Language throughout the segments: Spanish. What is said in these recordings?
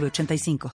906985.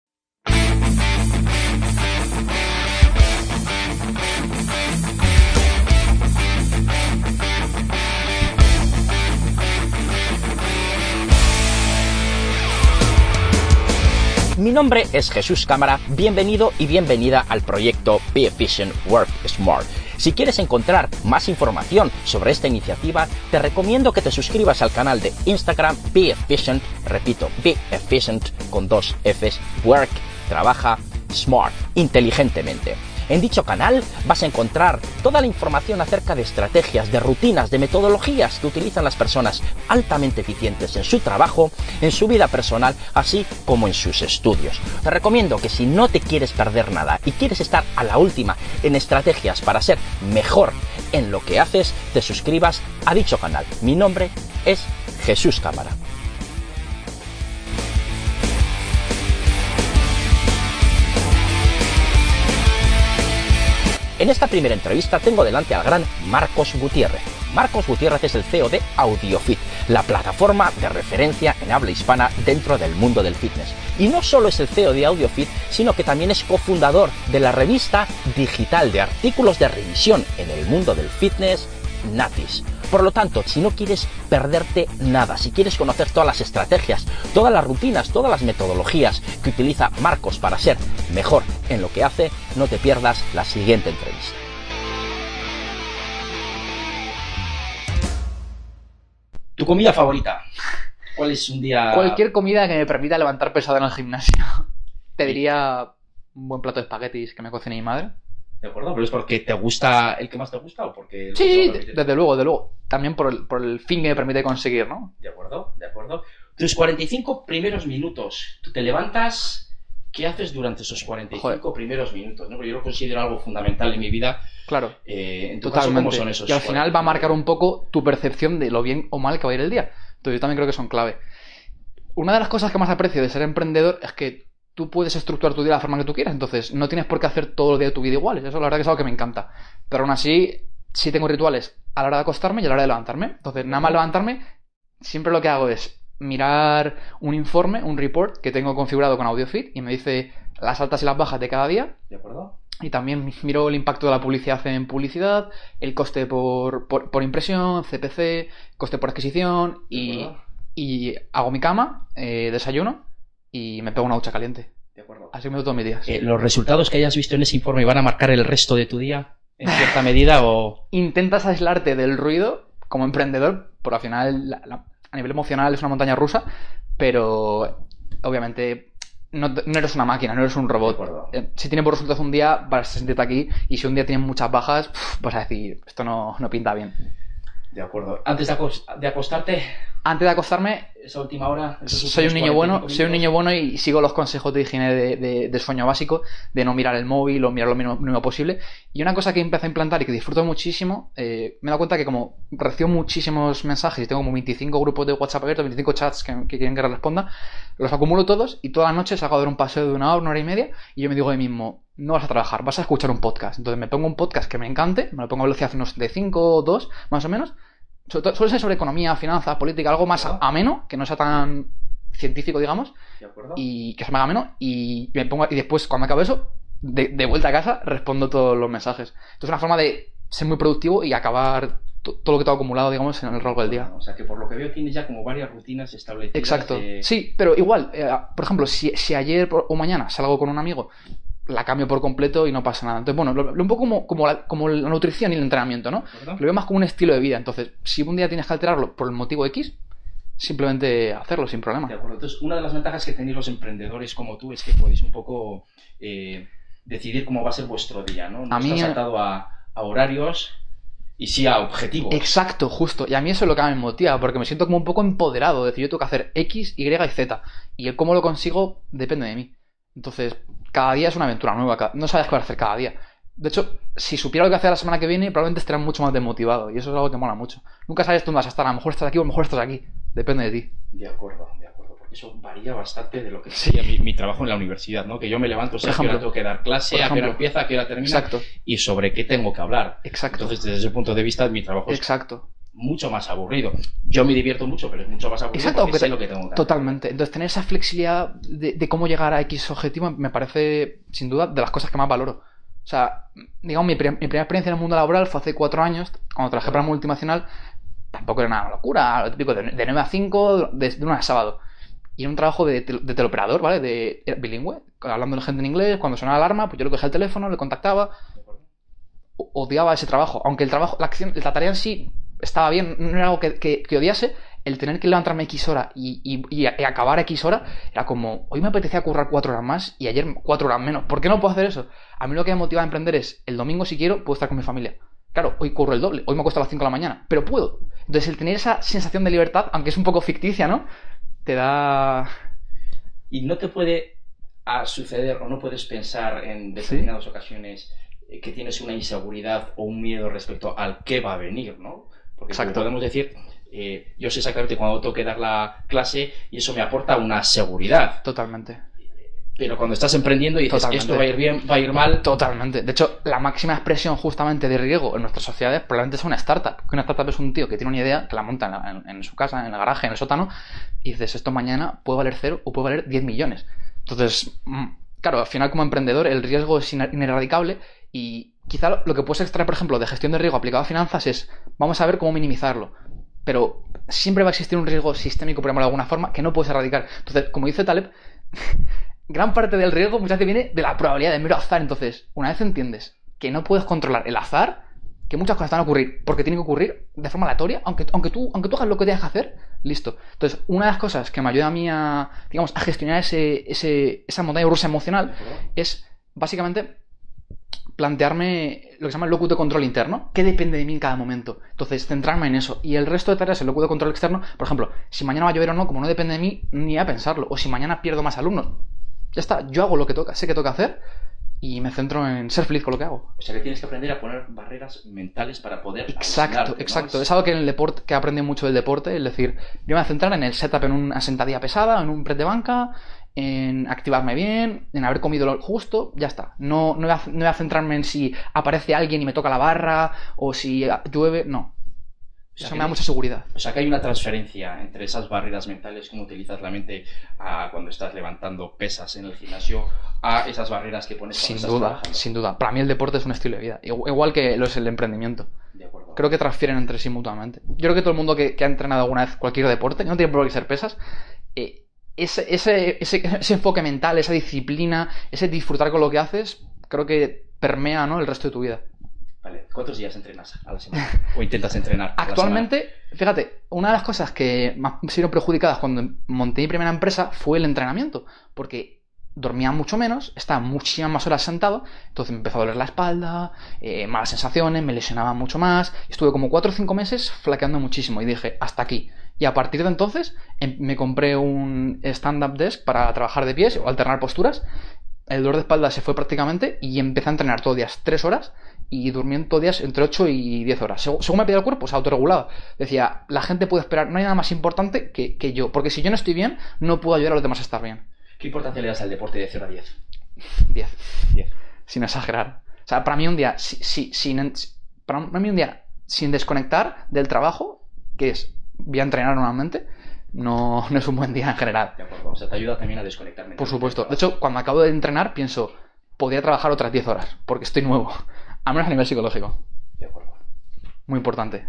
Mi nombre es Jesús Cámara, bienvenido y bienvenida al proyecto Be Efficient, Work Smart. Si quieres encontrar más información sobre esta iniciativa, te recomiendo que te suscribas al canal de Instagram Be Efficient, repito, Be Efficient con dos Fs, Work, trabaja, Smart, inteligentemente. En dicho canal vas a encontrar toda la información acerca de estrategias, de rutinas, de metodologías que utilizan las personas altamente eficientes en su trabajo, en su vida personal, así como en sus estudios. Te recomiendo que si no te quieres perder nada y quieres estar a la última en estrategias para ser mejor en lo que haces, te suscribas a dicho canal. Mi nombre es Jesús Cámara. En esta primera entrevista tengo delante al gran Marcos Gutiérrez. Marcos Gutiérrez es el CEO de AudioFit, la plataforma de referencia en habla hispana dentro del mundo del fitness. Y no solo es el CEO de AudioFit, sino que también es cofundador de la revista digital de artículos de revisión en el mundo del fitness, Natis. Por lo tanto, si no quieres perderte nada, si quieres conocer todas las estrategias, todas las rutinas, todas las metodologías que utiliza Marcos para ser mejor en lo que hace, no te pierdas la siguiente entrevista. ¿Tu comida favorita? ¿Cuál es un día...? Cualquier comida que me permita levantar pesado en el gimnasio. Te diría un buen plato de espaguetis que me cocine mi madre. ¿De acuerdo? ¿Pero es porque te gusta el que más te gusta o porque...? Sí, desde luego, desde luego. También por el, por el fin que me permite conseguir, ¿no? De acuerdo, de acuerdo. Tus 45 primeros minutos, tú te levantas, ¿qué haces durante esos 45 Joder. primeros minutos? ¿no? Porque yo lo considero algo fundamental en mi vida. Claro. Eh, en tu caso, Totalmente. ¿cómo son esos y al final va a marcar un poco tu percepción de lo bien o mal que va a ir el día. Entonces yo también creo que son clave. Una de las cosas que más aprecio de ser emprendedor es que tú puedes estructurar tu día de la forma que tú quieras. Entonces no tienes por qué hacer todo el día de tu vida iguales. Eso la verdad que es algo que me encanta. Pero aún así, sí tengo rituales a la hora de acostarme y a la hora de levantarme. Entonces nada más levantarme, siempre lo que hago es mirar un informe, un report que tengo configurado con AudioFit y me dice las altas y las bajas de cada día ¿De acuerdo? y también miro el impacto de la publicidad en publicidad, el coste por, por, por impresión, CPC, coste por adquisición ¿De y, y hago mi cama, eh, desayuno y me pego una ducha caliente. De acuerdo. Así me doy todos mis días. Eh, ¿Los resultados que hayas visto en ese informe van a marcar el resto de tu día en cierta medida o...? Intentas aislarte del ruido como emprendedor, por al final la- la- a nivel emocional es una montaña rusa, pero obviamente no, no eres una máquina, no eres un robot. Eh, si tiene por resultados un día, vas a sentirte aquí. Y si un día tienes muchas bajas, vas a decir, esto no, no pinta bien. De acuerdo. Antes de, acos- de acostarte, Antes de acostarme, esa última hora... soy un niño bueno, 45 soy un niño bueno y sigo los consejos de higiene de, de- de sueño básico, de no mirar el móvil o mirar lo mínimo, mínimo posible. Y una cosa que empecé a implantar y que disfruto muchísimo, eh, me he dado cuenta que como recibo muchísimos mensajes y tengo como 25 grupos de WhatsApp abiertos, 25 chats que, que quieren que responda, los acumulo todos y todas las noches salgo a dar un paseo de una hora, una hora y media y yo me digo mí mismo, no vas a trabajar, vas a escuchar un podcast. Entonces me pongo un podcast que me encante, me lo pongo a velocidad unos de 5 o 2, más o menos. Sobre Suele ser sobre economía, finanzas, política, algo más ameno, que no sea tan científico, digamos, ¿De acuerdo? y que se me haga ameno. Y, me pongo, y después, cuando acabe eso, de, de vuelta a casa, respondo todos los mensajes. Entonces, es una forma de ser muy productivo y acabar to- todo lo que tengo acumulado, digamos, en el largo del día. O sea que por lo que veo tienes ya como varias rutinas establecidas. Exacto. de- Sí, pero igual, eh, por ejemplo, si, si ayer o mañana salgo con un amigo, la cambio por completo y no pasa nada. Entonces, bueno, lo, lo un poco como, como, la, como la nutrición y el entrenamiento, ¿no? Lo veo más como un estilo de vida. Entonces, si un día tienes que alterarlo por el motivo X, simplemente hacerlo sin problema. De acuerdo. Entonces, una de las ventajas que tenéis los emprendedores como tú es que podéis un poco eh, decidir cómo va a ser vuestro día, ¿no? No A mí- estás atado a, a horarios y sí a objetivos. Exacto, justo. Y a mí eso es lo que me motiva, porque me siento como un poco empoderado. De decir, yo tengo que hacer X, Y y Z. Y el cómo lo consigo depende de mí. Entonces, cada día es una aventura nueva. No sabes qué vas a hacer cada día. De hecho, si supiera lo que hacer la semana que viene, probablemente estaría mucho más desmotivado. Y eso es algo que mola mucho. Nunca sabes dónde vas a estar. A lo mejor estás aquí o a lo mejor estás aquí. Depende de ti. De acuerdo, de acuerdo. Porque eso varía bastante de lo que sería mi, trabajo en la universidad, ¿no? Que yo me levanto, sé a qué hora tengo que dar clase, a qué hora empieza, a qué hora termina. Exacto. Y sobre qué tengo que hablar. Exacto. Entonces, desde ese punto de vista, mi trabajo es Exacto. Mucho más aburrido. Yo me divierto mucho, pero es mucho más aburrido Exacto, porque sé lo que tengo que hacer. Totalmente. Entonces, tener esa flexibilidad de, de cómo llegar a X objetivo me parece, sin duda, de las cosas que más valoro. O sea, digamos, mi, primera experiencia en el mundo laboral fue hace cuatro años, cuando trabajé para una multinacional, tampoco era una locura, lo típico, de, 9 a 5, de, de a sábado. Y era un trabajo de, de teleoperador, ¿vale? De bilingüe, hablando de gente en inglés, cuando sonaba la alarma, pues yo le cogía el teléfono, le contactaba. odiaba ese trabajo, aunque el trabajo, la acción, la tarea en sí estaba bien, no era algo que, que, que odiase, el tener que levantarme X hora y, acabar X hora era como, hoy me apetecía currar cuatro horas más y ayer cuatro horas menos. ¿Por qué no puedo hacer eso? A mí lo que me motiva a emprender es, el domingo si quiero, puedo estar con mi familia. Claro, hoy curro el doble, hoy me cuesta a las 5 de la mañana, pero puedo. Entonces el tener esa sensación de libertad, aunque es un poco ficticia, ¿no? Te da... Y no te puede suceder o no puedes pensar en determinadas ocasiones eh, que tienes una inseguridad o un miedo respecto al qué va a venir, ¿no? Porque podemos decir, eh, yo sé exactamente cuándo tengo que dar la clase y eso me aporta una seguridad. Totalmente. Pero cuando estás emprendiendo y dices, esto va a ir bien, va a ir mal. Totalmente. De hecho, la máxima expresión justamente de riesgo en nuestras sociedades probablemente es una startup. Que una startup es un tío que tiene una idea, que la monta en, su casa, en el garaje, en el sótano, y dices, esto mañana puede valer cero o puede valer 10 millones. Entonces, mm, claro, al final como emprendedor el riesgo es ineradicable y quizá lo que puedes extraer, por ejemplo, de gestión de riesgo aplicado a finanzas es, vamos a ver cómo minimizarlo pero siempre va a existir un riesgo sistémico, por ejemplo, de alguna forma, que no puedes erradicar. Entonces, como dice Taleb, gran parte del riesgo muchas veces viene de la probabilidad de mero azar. Entonces, una vez entiendes que no puedes controlar el azar, que muchas cosas van a ocurrir porque tienen que ocurrir de forma aleatoria, aunque, aunque, tú, aunque tú hagas lo que tengas que hacer, listo. Entonces, una de las cosas que me ayuda a mí a, digamos, a gestionar ese, ese, esa montaña rusa emocional es básicamente plantearme lo que se llama el locus de control interno, que depende de mí en cada momento. Entonces, centrarme en eso. Y el resto de tareas, el locus de control externo, por ejemplo, si mañana va a llover o no, como no depende de mí, ni a pensarlo. O si mañana pierdo más alumnos. Ya está, yo hago lo que toca, sé que toca hacer y me centro en ser feliz con lo que hago. O sea que tienes que aprender a poner barreras mentales para poder. Exacto, exacto. Es... algo que en el deporte, que aprendí mucho del deporte, es decir, yo me voy a centrar en el setup en una sentadilla pesada, en un press de banca, en activarme bien, en haber comido lo justo, ya está. No, no, voy a, centrarme en si aparece alguien y me toca la barra o si llueve, no. Eso me da mucha seguridad. O sea que hay una transferencia entre esas barreras mentales, como utilizas la mente cuando estás levantando pesas en el gimnasio, a esas barreras que pones Sin duda, sin duda. Para mí el deporte es un estilo de vida, igual que lo es el emprendimiento. De acuerdo. Creo que transfieren entre sí mutuamente. Yo creo que todo el mundo que, ha entrenado alguna vez cualquier deporte, no tiene por qué ser pesas, eh, ese, ese, ese, enfoque mental, esa disciplina, ese disfrutar con lo que haces, creo que permea ¿no? el resto de tu vida. Vale, ¿cuántos días entrenas a la semana? ¿O intentas entrenar? Actualmente, fíjate, una de las cosas que más me sido perjudicadas cuando monté mi primera empresa fue el entrenamiento, porque dormía mucho menos, estaba muchísimas más horas sentado, entonces me empezó a doler la espalda, eh, malas sensaciones, me lesionaba mucho más, estuve como 4 o 5 meses flaqueando muchísimo y dije, hasta aquí. Y a partir de entonces em, me compré un stand-up desk para trabajar de pies o alternar posturas. El dolor de espalda se fue prácticamente y empecé a entrenar todos los días 3 horas y durmiendo todos días entre 8 y 10 horas. Según, me pedía el cuerpo, se autorregulaba. Decía, la gente puede esperar, no hay nada más importante que, que, yo, porque si yo no estoy bien, no puedo ayudar a los demás a estar bien. ¿Qué importancia le das al deporte de 0 a 10? 10. 10. Sin exagerar. O sea, para mí un día, si, sin, para mí un día sin desconectar del trabajo, que es voy a entrenar normalmente, no, no, es un buen día en general. De acuerdo, o sea, te ayuda también a desconectarme. Por supuesto. De hecho, cuando acabo de entrenar, pienso, podría trabajar otras 10 horas, porque estoy nuevo, a menos a nivel psicológico. De acuerdo. Muy importante.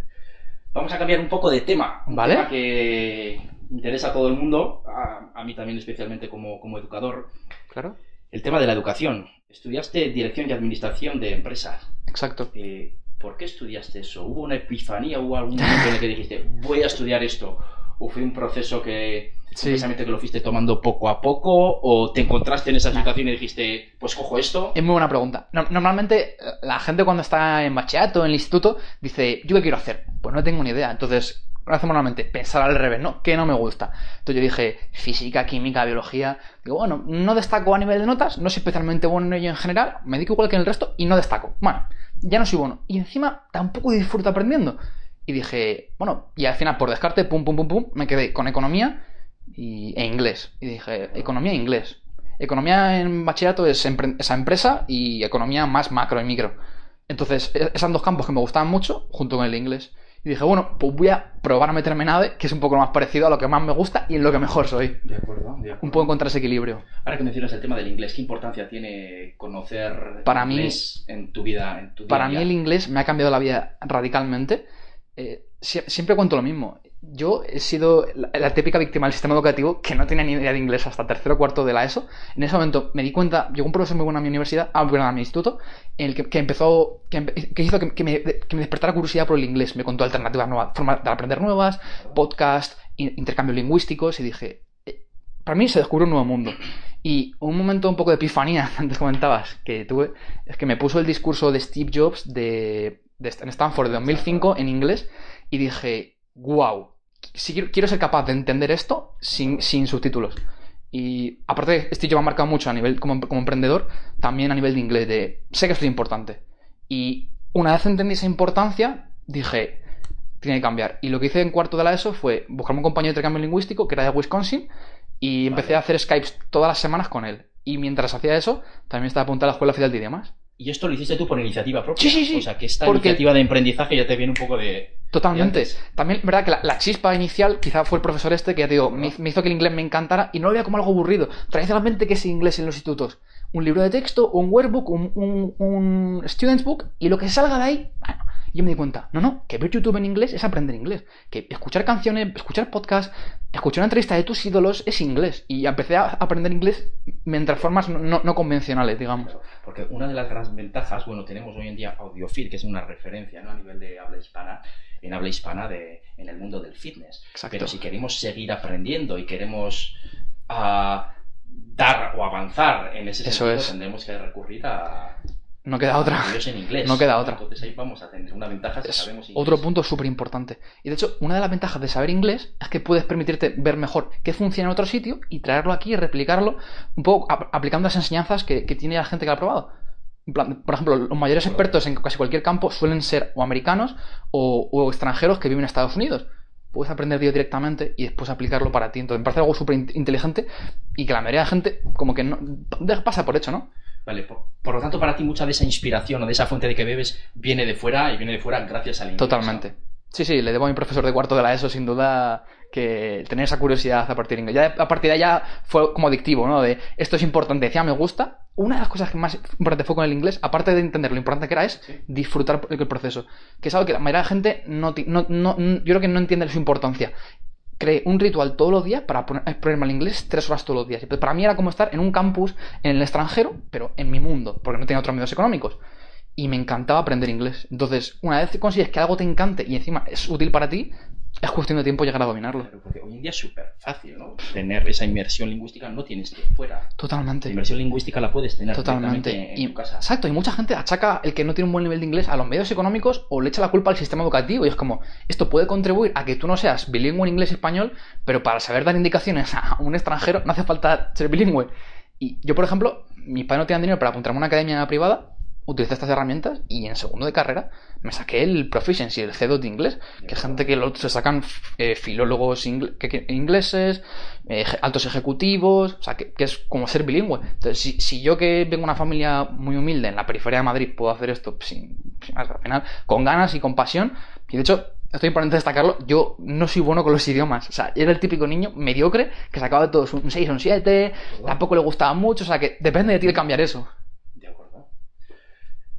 Vamos a cambiar un poco de tema. Un ¿Vale? tema que interesa a todo el mundo, a, mí también especialmente como, como, educador. Claro. El tema de la educación. Estudiaste Dirección y Administración de Empresas. Exacto. Eh, ¿Por qué estudiaste eso? ¿Hubo una epifanía? ¿Hubo algún momento en el que dijiste, voy a estudiar esto? ¿O fue un proceso que Sí. Precisamente que lo fuiste tomando poco a poco o te encontraste en esa situación y dijiste, pues cojo esto. Es muy buena pregunta. No- normalmente eh, la gente cuando está en bachillerato, en el instituto, dice, ¿yo qué quiero hacer? Pues no tengo ni idea. Entonces, lo hacemos normalmente, pensar al revés, ¿no? ¿Qué no me gusta? Entonces yo dije, física, química, biología. Digo, bueno, no destaco a nivel de notas, no soy especialmente bueno en ello en general, me dedico igual que en el resto y no destaco. Bueno, ya no soy bueno. Y encima tampoco disfruto aprendiendo. Y dije, bueno, y al final por descarte, pum, pum, pum, pum, me quedé con economía y, e inglés. Y dije, economía e inglés. Economía en bachillerato es esa empresa y economía más macro y micro. Entonces, esos dos campos que me gustaban mucho, junto con el inglés. Y dije, bueno, pues voy a probar a meterme en ADE, que es un poco lo más parecido a lo que más me gusta y en lo que mejor soy. De acuerdo, de acuerdo. Un poco encontrar ese equilibrio. Ahora que mencionas el tema del inglés, ¿qué importancia tiene conocer Para mí- inglés en tu vida? En tu día Para mí el inglés me ha cambiado la vida radicalmente. Eh, sie- siempre cuento lo mismo. Yo he sido la, típica víctima del sistema educativo que no tenía ni idea de inglés hasta tercero o cuarto de la ESO. En ese momento me di cuenta, llegó un profesor muy bueno a mi universidad, ah, bueno, a mi instituto, en el que, empezó, que, hizo que, me, que me despertara curiosidad por el inglés. Me contó alternativas nuevas, formas de aprender nuevas, podcast, in- intercambios lingüísticos y dije, eh, para mí se descubrió un nuevo mundo. Y un momento un poco de epifanía, antes comentabas, que tuve, es que me puso el discurso de Steve Jobs de, de en Stanford de 2005 en inglés y dije, wow, si quiero, quiero ser capaz de entender esto sin, sin subtítulos. Y aparte, Steve Jobs ha marcado mucho a nivel como, como emprendedor, también a nivel de inglés, de sé que esto es importante. Y una vez entendí esa importancia, dije, tiene que cambiar. Y lo que hice en cuarto de la ESO fue buscarme un compañero de intercambio lingüístico que era de Wisconsin y empecé a hacer Skypes todas las semanas con él. Y mientras hacía eso, también estaba apuntada a la Escuela Oficial de Idiomas. Y esto lo hiciste tú por iniciativa propia. Sí, sí, sí. O sea, que esta Porque- iniciativa de emprendizaje ya te viene un poco de... Totalmente. de. También, verdad que la, la chispa inicial quizá fue el profesor este que ya te digo, me, me hizo que el inglés me encantara y no lo veía como algo aburrido. Tradicionalmente, ¿qué es inglés en los institutos? Un libro de texto, un workbook, un, un, un student's book y lo que salga de ahí, bueno. Y yo me di cuenta, no, no, que ver YouTube en inglés es aprender inglés. Que escuchar canciones, escuchar podcasts, escuchar una entrevista de tus ídolos es inglés. Y empecé a aprender inglés mientras formas no, no- no convencionales, digamos. Porque una de las grandes ventajas, bueno, tenemos hoy en día Audiofit, que es una referencia ¿no? a nivel de habla hispana, en habla hispana de, en el mundo del fitness. Exacto. Pero si queremos seguir aprendiendo y queremos ah, dar o avanzar en ese Eso sentido, es. tendremos que recurrir a, No queda otra. a vídeos en inglés. No queda otra. Entonces ahí vamos a tener una ventaja si Es sabemos inglés. otro punto súper importante. Y de hecho, una de las ventajas de saber inglés es que puedes permitirte ver mejor qué funciona en otro sitio y traerlo aquí y replicarlo un poco ap- aplicando las enseñanzas que, que tiene la gente que lo ha probado. En plan, por ejemplo, los mayores expertos en casi cualquier campo suelen ser o americanos o, o extranjeros que viven en Estados Unidos. Puedes aprender de directamente y después aplicarlo para ti. Entonces, me parece algo súper in- inteligente y que la mayoría de la gente como que no pasa por hecho, ¿no? Vale, por, por lo tanto, para ti mucha de esa inspiración o de esa fuente de que bebes viene de fuera y viene de fuera gracias al inglés. Totalmente. Sí, sí, le debo a mi profesor de cuarto de la ESO, sin duda, que tener esa curiosidad a partir de inglés. Ya, a partir de ya fue como adictivo, ¿no? De esto es importante, decía, me gusta. Una de las cosas que más importante fue con el inglés, aparte de entender lo importante que era, es Sí. disfrutar el proceso. Que es algo que la mayoría de la gente no, no, no- yo creo que no entiende su importancia. Creé un ritual todos los días para poner, ponerme al inglés tres horas todos los días. Y para mí era como estar en un campus en el extranjero, pero en mi mundo, porque no tenía otros medios económicos y me encantaba aprender inglés. Entonces, una vez consigues que algo te encante y encima es útil para ti, es cuestión de tiempo llegar a dominarlo. Claro, porque hoy en día es súper fácil, ¿no? Tener esa inmersión lingüística no tienes que ir fuera. La Totalmente. inmersión lingüística la puedes tener Totalmente. Y- tu casa. exacto, y mucha gente achaca el que no tiene un buen nivel de inglés a los medios económicos o le echa la culpa al sistema educativo. Y es como, esto puede contribuir a que tú no seas bilingüe en inglés y español, pero para saber dar indicaciones a un extranjero no hace falta ser bilingüe. Y yo, por ejemplo, mis padres no tenían dinero para apuntarme a una academia privada, utilicé estas herramientas y en segundo de carrera me saqué el Proficiency, el C2 de inglés, que es gente que lo, se sacan eh, filólogos ingle- que- que- ingleses, eh, altos ejecutivos, o sea, que, que es como ser bilingüe. Entonces, si, si yo que vengo de una familia muy humilde en la periferia de Madrid puedo hacer esto pues, sin, sin más, al final, con ganas y con pasión, y de hecho, esto es importante destacarlo, yo no soy bueno con los idiomas, o sea, era el típico niño mediocre que sacaba de todos un 6 o un 7, tampoco le gustaba mucho, o sea, que depende de ti el cambiar eso.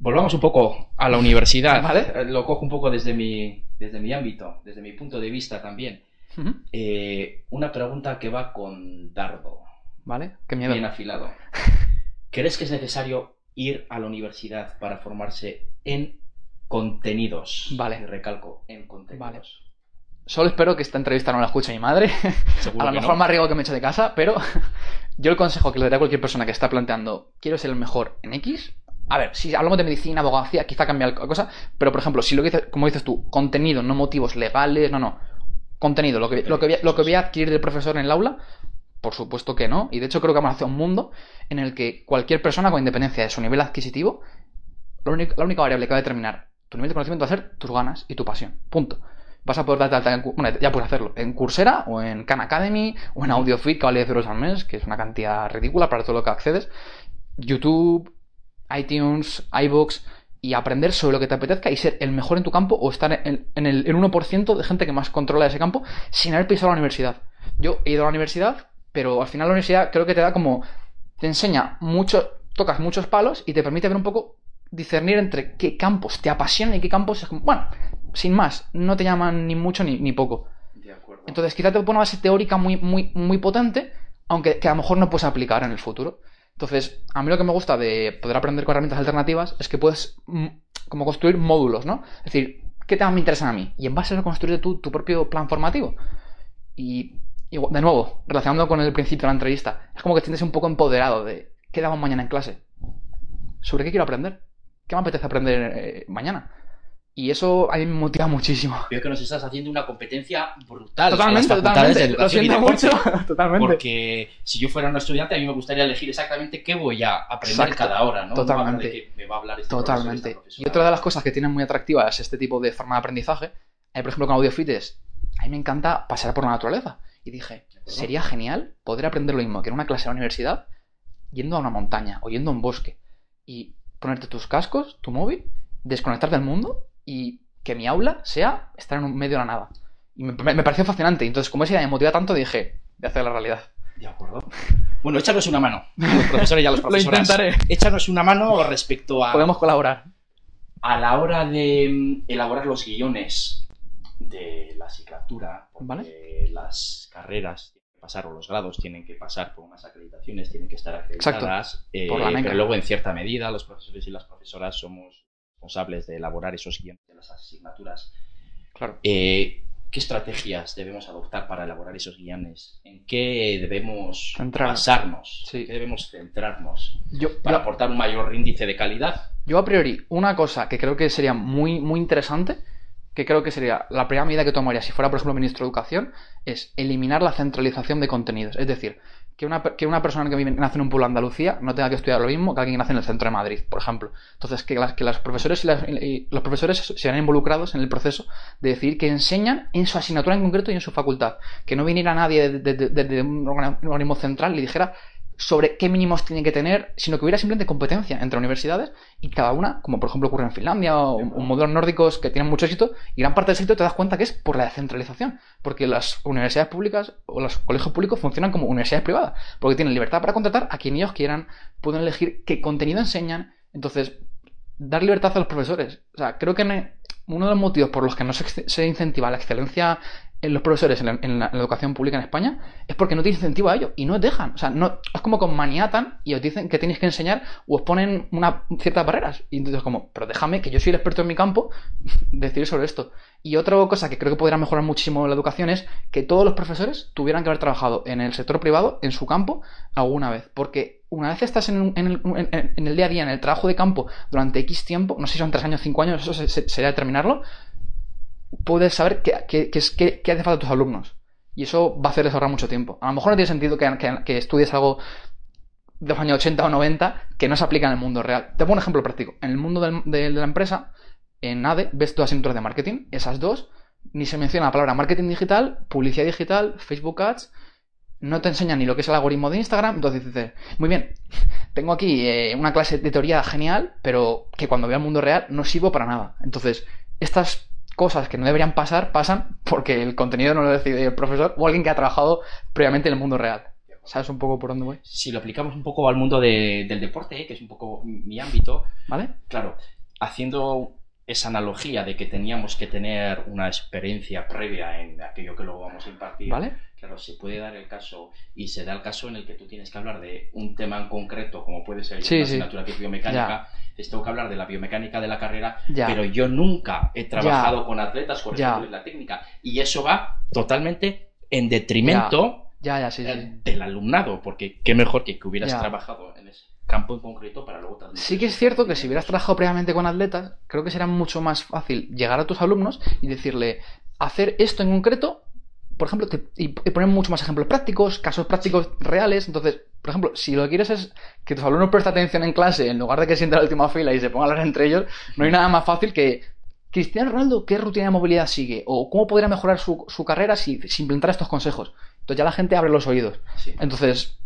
Volvamos un poco a la universidad. Vale. Eh, Lo cojo un poco desde mi, desde mi ámbito, desde mi punto de vista también. Eh, una pregunta que va con dardo, ¿Vale? Qué miedo. bien afilado. ¿Crees que es necesario ir a la universidad para formarse en contenidos? Vale. Y recalco, en contenidos. Vale. Solo espero que esta entrevista no la escuche mi madre. Seguro a lo mejor no. me arriesgo que me eche de casa, pero yo el consejo que le daría a cualquier persona que está planteando quiero ser el mejor en X. A ver, si hablamos de medicina, abogacía, quizá cambia la cosa, pero por ejemplo, si lo que dices, como dices tú, contenido, no motivos legales, no, no. Contenido, lo que, lo que, voy a- lo que voy a adquirir del profesor en el aula, por supuesto que no. Y de hecho creo que vamos hacia un mundo en el que cualquier persona, con independencia de su nivel adquisitivo, la única, variable que va a determinar tu nivel de conocimiento va a ser tus ganas y tu pasión. Punto. Vas a poder darte alta en, bueno, ya puedes hacerlo en Coursera o en Khan Academy o en AudioFit que vale 10 euros al mes, que es una cantidad ridícula para todo lo que accedes. YouTube, iTunes, iBooks y aprender sobre lo que te apetezca y ser el mejor en tu campo o estar en, en el, el 1% de gente que más controla ese campo sin haber pisado la universidad. Yo he ido a la universidad, pero al final la universidad creo que te da como te enseña mucho, tocas muchos palos y te permite ver un poco discernir entre qué campos te apasionan y qué campos es como, bueno, sin más, no te llaman ni mucho ni, ni poco. De acuerdo. Entonces quizá te pone una base teórica muy, muy, muy potente, aunque que a lo mejor no puedes aplicar en el futuro. Entonces, a mí lo que me gusta de poder aprender con herramientas alternativas es que puedes mm, como construir módulos, ¿no? Es decir, ¿qué temas me interesan a mí? Y en base a eso construir tu propio plan formativo. Y, y, de nuevo, relacionando con el principio de la entrevista, es como que te sientes un poco empoderado de ¿qué damos mañana en clase? ¿Sobre qué quiero aprender? ¿Qué me apetece aprender eh, mañana? Y eso a mí me motiva muchísimo. Veo que nos estás haciendo una competencia brutal. Totalmente, totalmente. Lo siento mucho. Totalmente. Porque si yo fuera un estudiante, a mí me gustaría elegir exactamente qué voy a aprender Exacto. cada hora, ¿no? Totalmente. No me va a hablar este Totalmente. profesor, Y otra de las cosas que tienen muy atractivas este tipo de forma de aprendizaje, por ejemplo con AudioFit es, a mí me encanta pasear por la naturaleza. Y dije, sería genial poder aprender lo mismo que en una clase de la universidad, yendo a una montaña o yendo a un bosque. Y ponerte tus cascos, tu móvil, desconectar del mundo y que mi aula sea estar en un medio de la nada. Y me, me- me pareció fascinante. Entonces, como esa idea me motiva tanto, dije, de hacer la realidad. De acuerdo. Bueno, échanos una mano. a Los profesores y a los Lo profesoras. intentaré. Échanos una mano respecto a, Podemos colaborar. a la hora de mm, elaborar los guiones de la asignatura, Vale. las carreras tienen que pasar o los grados tienen que pasar por unas acreditaciones, tienen que estar acreditadas, eh, Por la NECA. pero luego en cierta medida los profesores y las profesoras somos responsables de elaborar esos guiones de las asignaturas. Claro. Eh, ¿Qué estrategias debemos adoptar para elaborar esos guiones? ¿En qué debemos Centrarnos. basarnos? Sí. ¿En qué debemos centrarnos Yo, para yo- aportar un mayor índice de calidad? Yo a priori, una cosa que creo que sería muy, muy interesante, que creo que sería la primera medida que tomaría si fuera, por ejemplo, ministro de Educación, es eliminar la centralización de contenidos. Es decir, que una, que una persona que nace en un pueblo de Andalucía no tenga que estudiar lo mismo que alguien que nace en el centro de Madrid, por ejemplo. Entonces, que, las, que las profesores y, las- y los profesores se vean involucrados en el proceso de decir que enseñan en su asignatura en concreto y en su facultad. Que no viniera nadie desde de, un organ- un organismo central y dijera sobre qué mínimos tienen que tener, sino que hubiera simplemente competencia entre universidades y cada una, como por ejemplo ocurre en Finlandia o, o modelos nórdicos que tienen mucho éxito, y gran parte del éxito te das cuenta que es por la descentralización, porque las universidades públicas o los colegios públicos funcionan como universidades privadas, porque tienen libertad para contratar a quien ellos quieran, pueden elegir qué contenido enseñan, entonces dar libertad a los profesores. O sea, creo que uno de los motivos por los que no se, incentiva la excelencia en los profesores en la, en la- en educación pública en España es porque no tiene incentivo a ello y no os dejan. O sea, no, es como con maniatan y os dicen que tenéis que enseñar o os ponen una, ciertas barreras. Y entonces como, pero déjame que yo soy el experto en mi campo decidir sobre esto. Y otra cosa que creo que podría mejorar muchísimo la educación es que todos los profesores tuvieran que haber trabajado en el sector privado, en su campo, alguna vez. Porque una vez estás en, en el, en- en el día a día, en el trabajo de campo, durante X tiempo, no sé si son tres años, cinco años, eso se- sería determinarlo, puedes saber qué, qué- qué hace falta a tus alumnos. Y eso va a hacerles ahorrar mucho tiempo. A lo mejor no tiene sentido que, que- estudies algo de los años 80 o 90 que no se aplica en el mundo real. Te pongo un ejemplo práctico. En el mundo de, la empresa, en ADE, ves dos asignaturas de marketing. Esas dos, ni se menciona la palabra marketing digital, publicidad digital, Facebook Ads. No te enseñan ni lo que es el algoritmo de Instagram. Entonces dices, muy bien, tengo aquí eh, una clase de teoría genial, pero que cuando veo el mundo real no sirvo para nada. Entonces, estas cosas que no deberían pasar, pasan porque el contenido no lo decide el profesor o alguien que ha trabajado previamente en el mundo real. ¿Sabes un poco por dónde voy? Si lo aplicamos un poco al mundo de- del deporte, eh, que es un poco mi ámbito, ¿Vale? claro, haciendo esa analogía de que teníamos que tener una experiencia previa en aquello que luego vamos a impartir, ¿Vale? claro, se puede dar el caso y se da el caso en el que tú tienes que hablar de un tema en concreto, como puede ser Sí, una sí. asignatura que es biomecánica, les tengo que hablar de la biomecánica de la carrera, Ya. pero yo nunca he trabajado con atletas, Ya. corrigiéndoles la técnica. Y eso va totalmente en detrimento Ya, ya, sí, eh, del alumnado, porque qué mejor que, que hubieras Ya. trabajado en ese campo en concreto para luego transmitir Sí que es cierto que si hubieras trabajado previamente con atletas, creo que será mucho más fácil llegar a tus alumnos y decirle, hacer esto en concreto, por ejemplo, te- y, poner mucho más ejemplos prácticos, casos prácticos reales. Entonces, por ejemplo, si lo que quieres es que tus alumnos presten atención en clase, en lugar de que sienten en la última fila y se pongan a hablar entre ellos, no hay nada más fácil que Cristiano Ronaldo, ¿qué rutina de movilidad sigue? ¿O cómo podría mejorar su, su carrera si, si implementara estos consejos? Entonces ya la gente abre los oídos. Sí. Entonces,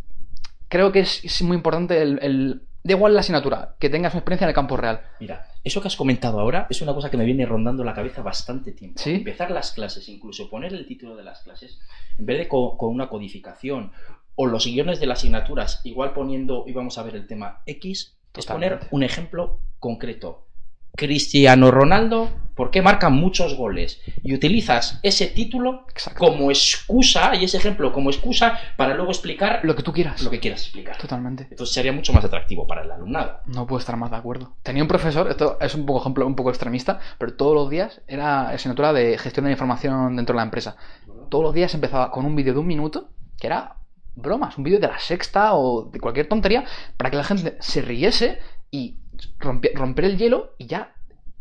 creo que es, es muy importante el, el- Da igual la asignatura, que tengas una experiencia en el campo real. Mira, eso que has comentado ahora es una cosa que me viene rondando la cabeza bastante tiempo. ¿Sí? Empezar las clases, incluso poner el título de las clases, en vez de co- con una codificación o los guiones de las asignaturas, igual poniendo, y vamos a ver el tema X, es poner un ejemplo concreto. Cristiano Ronaldo, ¿por qué marca muchos goles? Y utilizas ese título Exacto. como excusa, y ese ejemplo como excusa, para luego explicar Lo que tú quieras. lo que quieras explicar. Totalmente. Entonces sería mucho más atractivo para el alumnado. No puedo estar más de acuerdo. Tenía un profesor, esto es un poco ejemplo un poco extremista, pero todos los días era asignatura de gestión de la información dentro de la empresa. Todos los días empezaba con un vídeo de un minuto, que era bromas, un vídeo de la sexta o de cualquier tontería, para que la gente se riese y romper el hielo y ya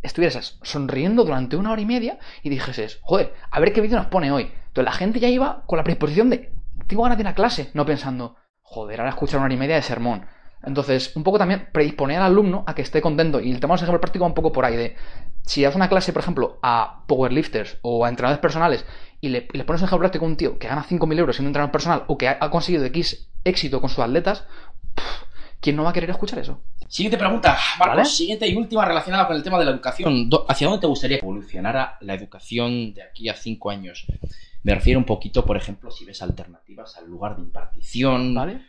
estuvieras sonriendo durante una hora y media y dijeses, joder, a ver qué vídeo nos pone hoy. Entonces la gente ya iba con la predisposición de, tengo ganas de ir a clase, no pensando, joder, ahora escuchar una hora y media de sermón. Entonces, un poco también predisponer al alumno a que esté contento. Y el tema de los ejemplos prácticos un poco por ahí de, si das una clase, por ejemplo, a powerlifters o a entrenadores personales y le, pones un ejemplo práctico a un tío que gana 5.000 euros siendo entrenador personal o que ha, conseguido X éxito con sus atletas, ¿quién no va a querer escuchar eso? Siguiente pregunta, Marcos. ¿Vale? Siguiente y última relacionada con el tema de la educación. ¿Hacia dónde te gustaría que evolucionara la educación de aquí a cinco años? Me refiero un poquito, por ejemplo, si ves alternativas al lugar de impartición, ¿Vale?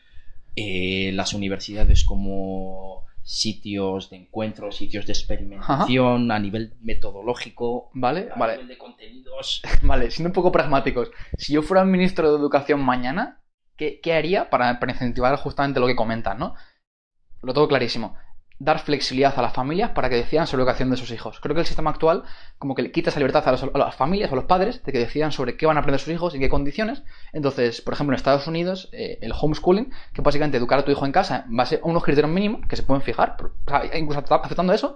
eh, las universidades como sitios de encuentro, sitios de experimentación a nivel metodológico, ¿Vale? a Vale. nivel de contenidos. Vale, siendo un poco pragmáticos, si yo fuera ministro de Educación mañana, ¿qué, qué haría para, para incentivar justamente lo que comentas, no? Lo tengo clarísimo. Dar flexibilidad a las familias para que decidan sobre la educación de sus hijos. Creo que el sistema actual como que le quita esa libertad a, los- las familias o a los padres de que decidan sobre qué van a aprender sus hijos y qué condiciones. Entonces, por ejemplo, en Estados Unidos, eh, el homeschooling, que básicamente educar a tu hijo en casa en base a unos criterios mínimos que se pueden fijar, incluso aceptando eso,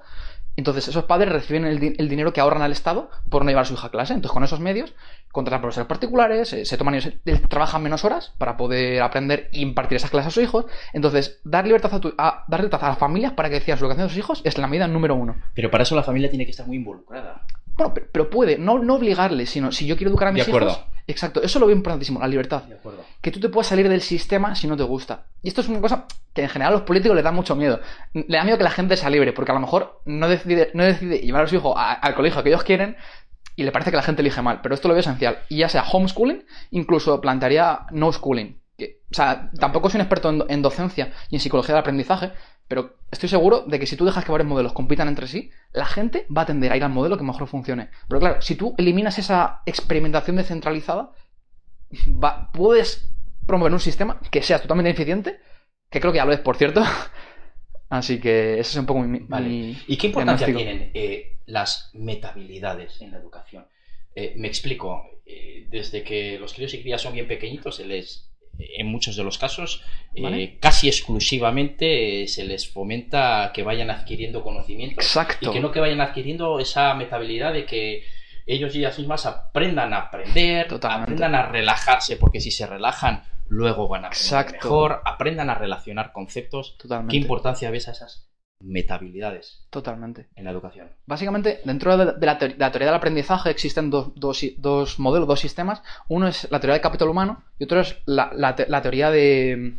entonces esos padres reciben el, di- el dinero que ahorran al Estado por no llevar a su hija a clase. Entonces con esos medios contratan profesores particulares, eh, se toman eh, trabajan menos horas para poder aprender e impartir esas clases a sus hijos. Entonces dar libertad a, tu- a- dar libertad a las familias para que decidan su educación de sus hijos es la medida número uno. Pero para eso la familia tiene que estar muy involucrada. Bueno, pero, pero puede, no, no obligarle, sino si yo quiero educar a mis De acuerdo. hijos. Exacto, eso lo veo importantísimo, la libertad. De acuerdo. Que tú te puedas salir del sistema si no te gusta. Y esto es una cosa que en general a los políticos les da mucho miedo. Le da miedo que la gente sea libre, porque a lo mejor no decide, no decide llevar a su hijo a- al colegio que ellos quieren y le parece que la gente elige mal. Pero esto lo veo esencial. Y ya sea homeschooling, incluso plantearía no schooling. Que, o sea, tampoco soy un experto en, en docencia y en psicología del aprendizaje, pero estoy seguro de que si tú dejas que varios modelos compitan entre sí, la gente va a tender a ir al modelo que mejor funcione. Pero claro, si tú eliminas esa experimentación descentralizada, va- puedes promover un sistema que sea totalmente eficiente, que creo que ya lo es, por cierto. Así que ese es un poco mi... Vale. mi- ¿Y qué importancia tienen eh, las metabilidades en la educación? Eh, me explico. eh, desde que los críos y crías son bien pequeñitos, se les, en muchos de los casos, eh, casi exclusivamente eh, se les fomenta que vayan adquiriendo conocimientos Exacto. y que no que vayan adquiriendo esa metabilidad de que ellos y ellas mismas aprendan a aprender, Totalmente. aprendan a relajarse, porque si se relajan, luego van a aprender Exacto. mejor, aprendan a relacionar conceptos. Totalmente. ¿Qué importancia ves a esas metabilidades Totalmente. en la educación? Básicamente, dentro de de la, teor- de la teoría del aprendizaje existen dos, dos, dos modelos, dos sistemas. Uno es la teoría del capital humano y otro es la, la te- la teoría de...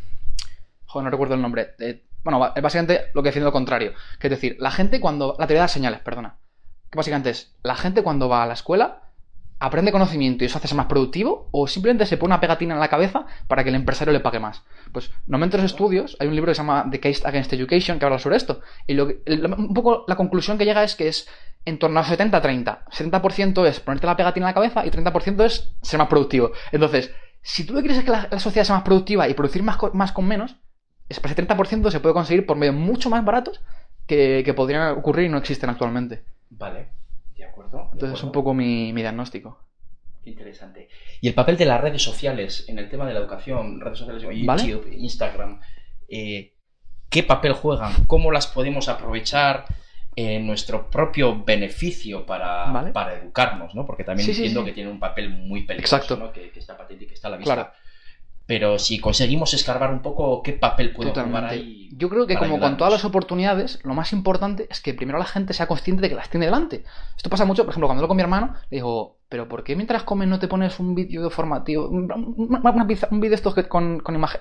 Joder, no recuerdo el nombre. de- bueno, es básicamente lo que defiende lo contrario. Que es decir, la gente cuando... La teoría de las señales, perdona. Que básicamente es, la gente cuando va a la escuela aprende conocimiento y eso hace ser más productivo o simplemente se pone una pegatina en la cabeza para que el empresario le pague más. Pues normalmente en los estudios hay un libro que se llama The Case Against Education que habla sobre esto. Y lo un poco la conclusión que llega es que es en torno a 70-30. 70% es ponerte la pegatina en la cabeza y 30% es ser más productivo. Entonces, si tú quieres que la, sociedad sea más productiva y producir más, co- más con menos, es- ese 30% se puede conseguir por medios mucho más baratos que, que podrían ocurrir y no existen actualmente. Vale, acuerdo. de Entonces es un poco mi, mi diagnóstico. Qué interesante. Y el papel de las redes sociales en el tema de la educación, redes sociales Vale. YouTube, Instagram, eh, ¿qué papel juegan? ¿Cómo las podemos aprovechar en nuestro propio beneficio para, Vale. para educarnos? ¿no? Porque también Sí, entiendo sí. que tiene un papel muy peligroso, Exacto. ¿no? que, que está patente y que está a la vista. Claro. Pero si conseguimos escarbar un poco, ¿qué papel puede jugar Totalmente. ahí? Yo creo que como con todas ayudarnos? las oportunidades, lo más importante es que primero la gente sea consciente de que las tiene delante. Esto pasa mucho, por ejemplo, cuando hablo con mi hermano, le digo, pero ¿por qué mientras comes no te pones un vídeo formativo? Un, vídeo estos con, con imagen-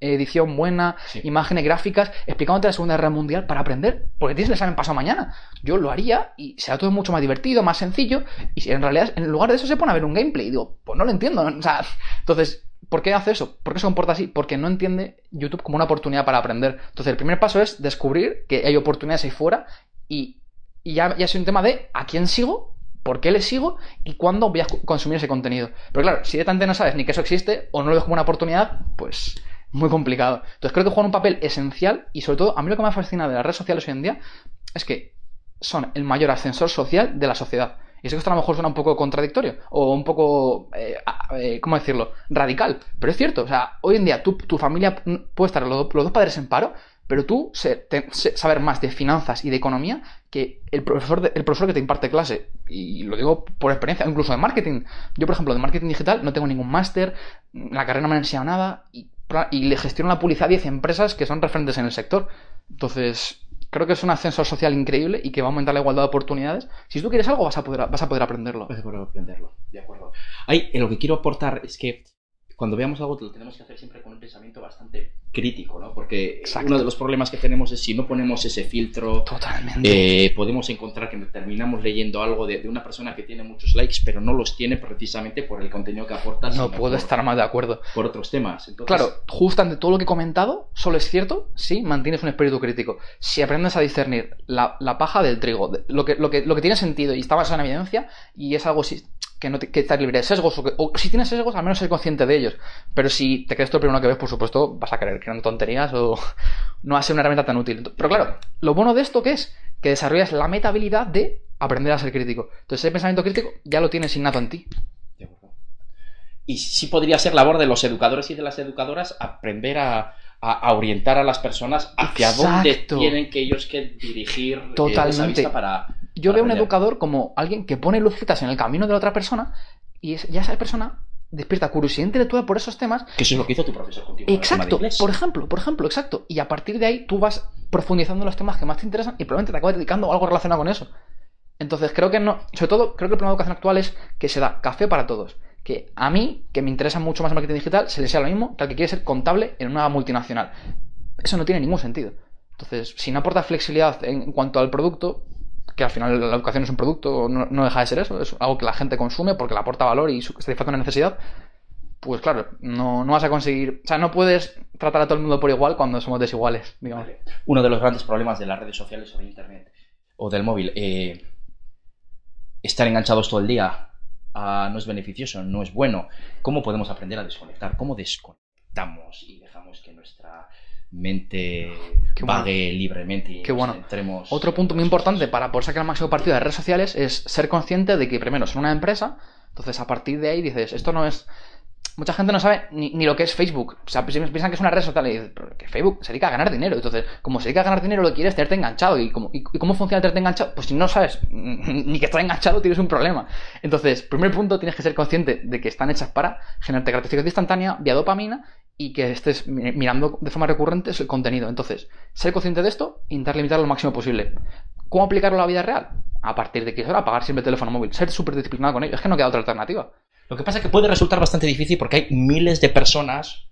edición buena, Sí. imágenes gráficas, explicándote la Segunda Guerra Mundial para aprender, porque tienes el examen pasado mañana. Yo lo haría y será todo mucho más divertido, más sencillo, y en realidad en lugar de eso se pone a ver un gameplay, y digo, pues no lo entiendo. O sea, entonces, ¿Por qué hace eso? ¿Por qué se comporta así? Porque no entiende YouTube como una oportunidad para aprender. Entonces, el primer paso es descubrir que hay oportunidades ahí fuera y, ya, ya es un tema de a quién sigo, por qué le sigo y cuándo voy a consumir ese contenido. Pero claro, si directamente no sabes ni que eso existe o no lo ves como una oportunidad, pues muy complicado. Entonces, creo que juegan un papel esencial y sobre todo, a mí lo que me fascina de las redes sociales hoy en día es que son el mayor ascensor social de la sociedad. Y sé que esto a lo mejor suena un poco contradictorio o un poco, eh, eh, ¿cómo decirlo?, radical. Pero es cierto, o sea, hoy en día tu familia puede estar los, los dos padres en paro, pero tú se- saber más de finanzas y de economía que el profesor, de- el profesor que te imparte clase. Y lo digo por experiencia, incluso de marketing. Yo, por ejemplo, de marketing digital no tengo ningún máster, la carrera no me ha enseñado nada y, y le gestiono la publicidad a 10 empresas que son referentes en el sector. Entonces, creo que es un ascensor social increíble y que va a aumentar la igualdad de oportunidades. Si tú quieres algo, vas a poder, vas a poder aprenderlo. Pues de acuerdo, aprenderlo. De acuerdo. Ahí, eh, lo que quiero aportar es que cuando veamos algo lo tenemos que hacer siempre con un pensamiento bastante crítico, ¿no? Porque Exacto. uno de los problemas que tenemos es si no ponemos ese filtro, Totalmente. eh, podemos encontrar que terminamos leyendo algo de, de una persona que tiene muchos likes, pero no los tiene precisamente por el contenido que aporta, no puedo por, estar más de acuerdo. por otros temas. Entonces, Claro, justo ante todo lo que he comentado, solo es cierto si mantienes un espíritu crítico. Si aprendes a discernir la, la paja del trigo, lo que, lo, que, lo que tiene sentido y está basado en evidencia, y es algo que no te, que estás libre de sesgos, o, que- o si tienes sesgos, al menos ser consciente de ellos. Pero si te crees todo lo primero que ves, por supuesto, vas a creer que eran tonterías o no va a ser una herramienta tan útil. Pero claro, lo bueno de esto que es que desarrollas la meta habilidad de aprender a ser crítico. Entonces, ese pensamiento crítico ya lo tienes innato en ti. De acuerdo. Y sí podría ser labor de los educadores y de las educadoras aprender a, a- a orientar a las personas hacia dónde tienen que ellos que dirigir eh, Totalmente. esa vista para... Yo para veo un educador como alguien que pone lucecitas en el camino de la otra persona y ya esa persona despierta curiosidad intelectual por esos temas. Que eso es lo que hizo tu profesor contigo. Exacto, por ejemplo, por ejemplo, exacto. Y a partir de ahí tú vas profundizando en los temas que más te interesan y probablemente te acabas dedicando a algo relacionado con eso. Entonces creo que no, sobre todo creo que el problema de educación actual es que se da café para todos. Que a mí, que me interesa mucho más el marketing digital, se le sea lo mismo que al que quiere ser contable en una multinacional. Eso no tiene ningún sentido. Entonces, si no aporta flexibilidad en cuanto al producto, que al final la educación es un producto, no, deja de ser eso, es algo que la gente consume porque le aporta valor y satisface una necesidad, pues claro, no, no vas a conseguir. O sea, no puedes tratar a todo el mundo por igual cuando somos desiguales, digamos. Uno de los grandes problemas de las redes sociales o de Internet o del móvil, eh, estar enganchados todo el día ah, no es beneficioso, no es bueno. ¿Cómo podemos aprender a desconectar? ¿Cómo y dejamos que nuestra mente Qué bueno. vague libremente y Qué nos bueno. Otro punto muy importante para poder sacar el máximo partido de redes sociales es ser consciente de que primero son una empresa, entonces a partir de ahí dices, esto no es... Mucha gente no sabe ni, ni lo que es Facebook. O sea, pi- piensan que es una red social y dices, "Pero que Facebook se dedica a ganar dinero. Entonces, como se dedica a ganar dinero, lo quieres es tenerte enganchado. ¿Y cómo, y, cómo funciona tenerte enganchado? Pues si no sabes ni que estás enganchado, tienes un problema. Entonces, primer punto, tienes que ser consciente de que están hechas para generarte gratificación instantánea vía dopamina y que estés mi- mirando de forma recurrente el contenido. Entonces, ser consciente de esto, intentar limitarlo lo máximo posible. ¿Cómo aplicarlo a la vida real? A partir de que es hora apagar siempre el teléfono móvil, ser súper disciplinado con ello. Es que no queda otra alternativa. Lo que pasa es que puede resultar bastante difícil porque hay miles de personas,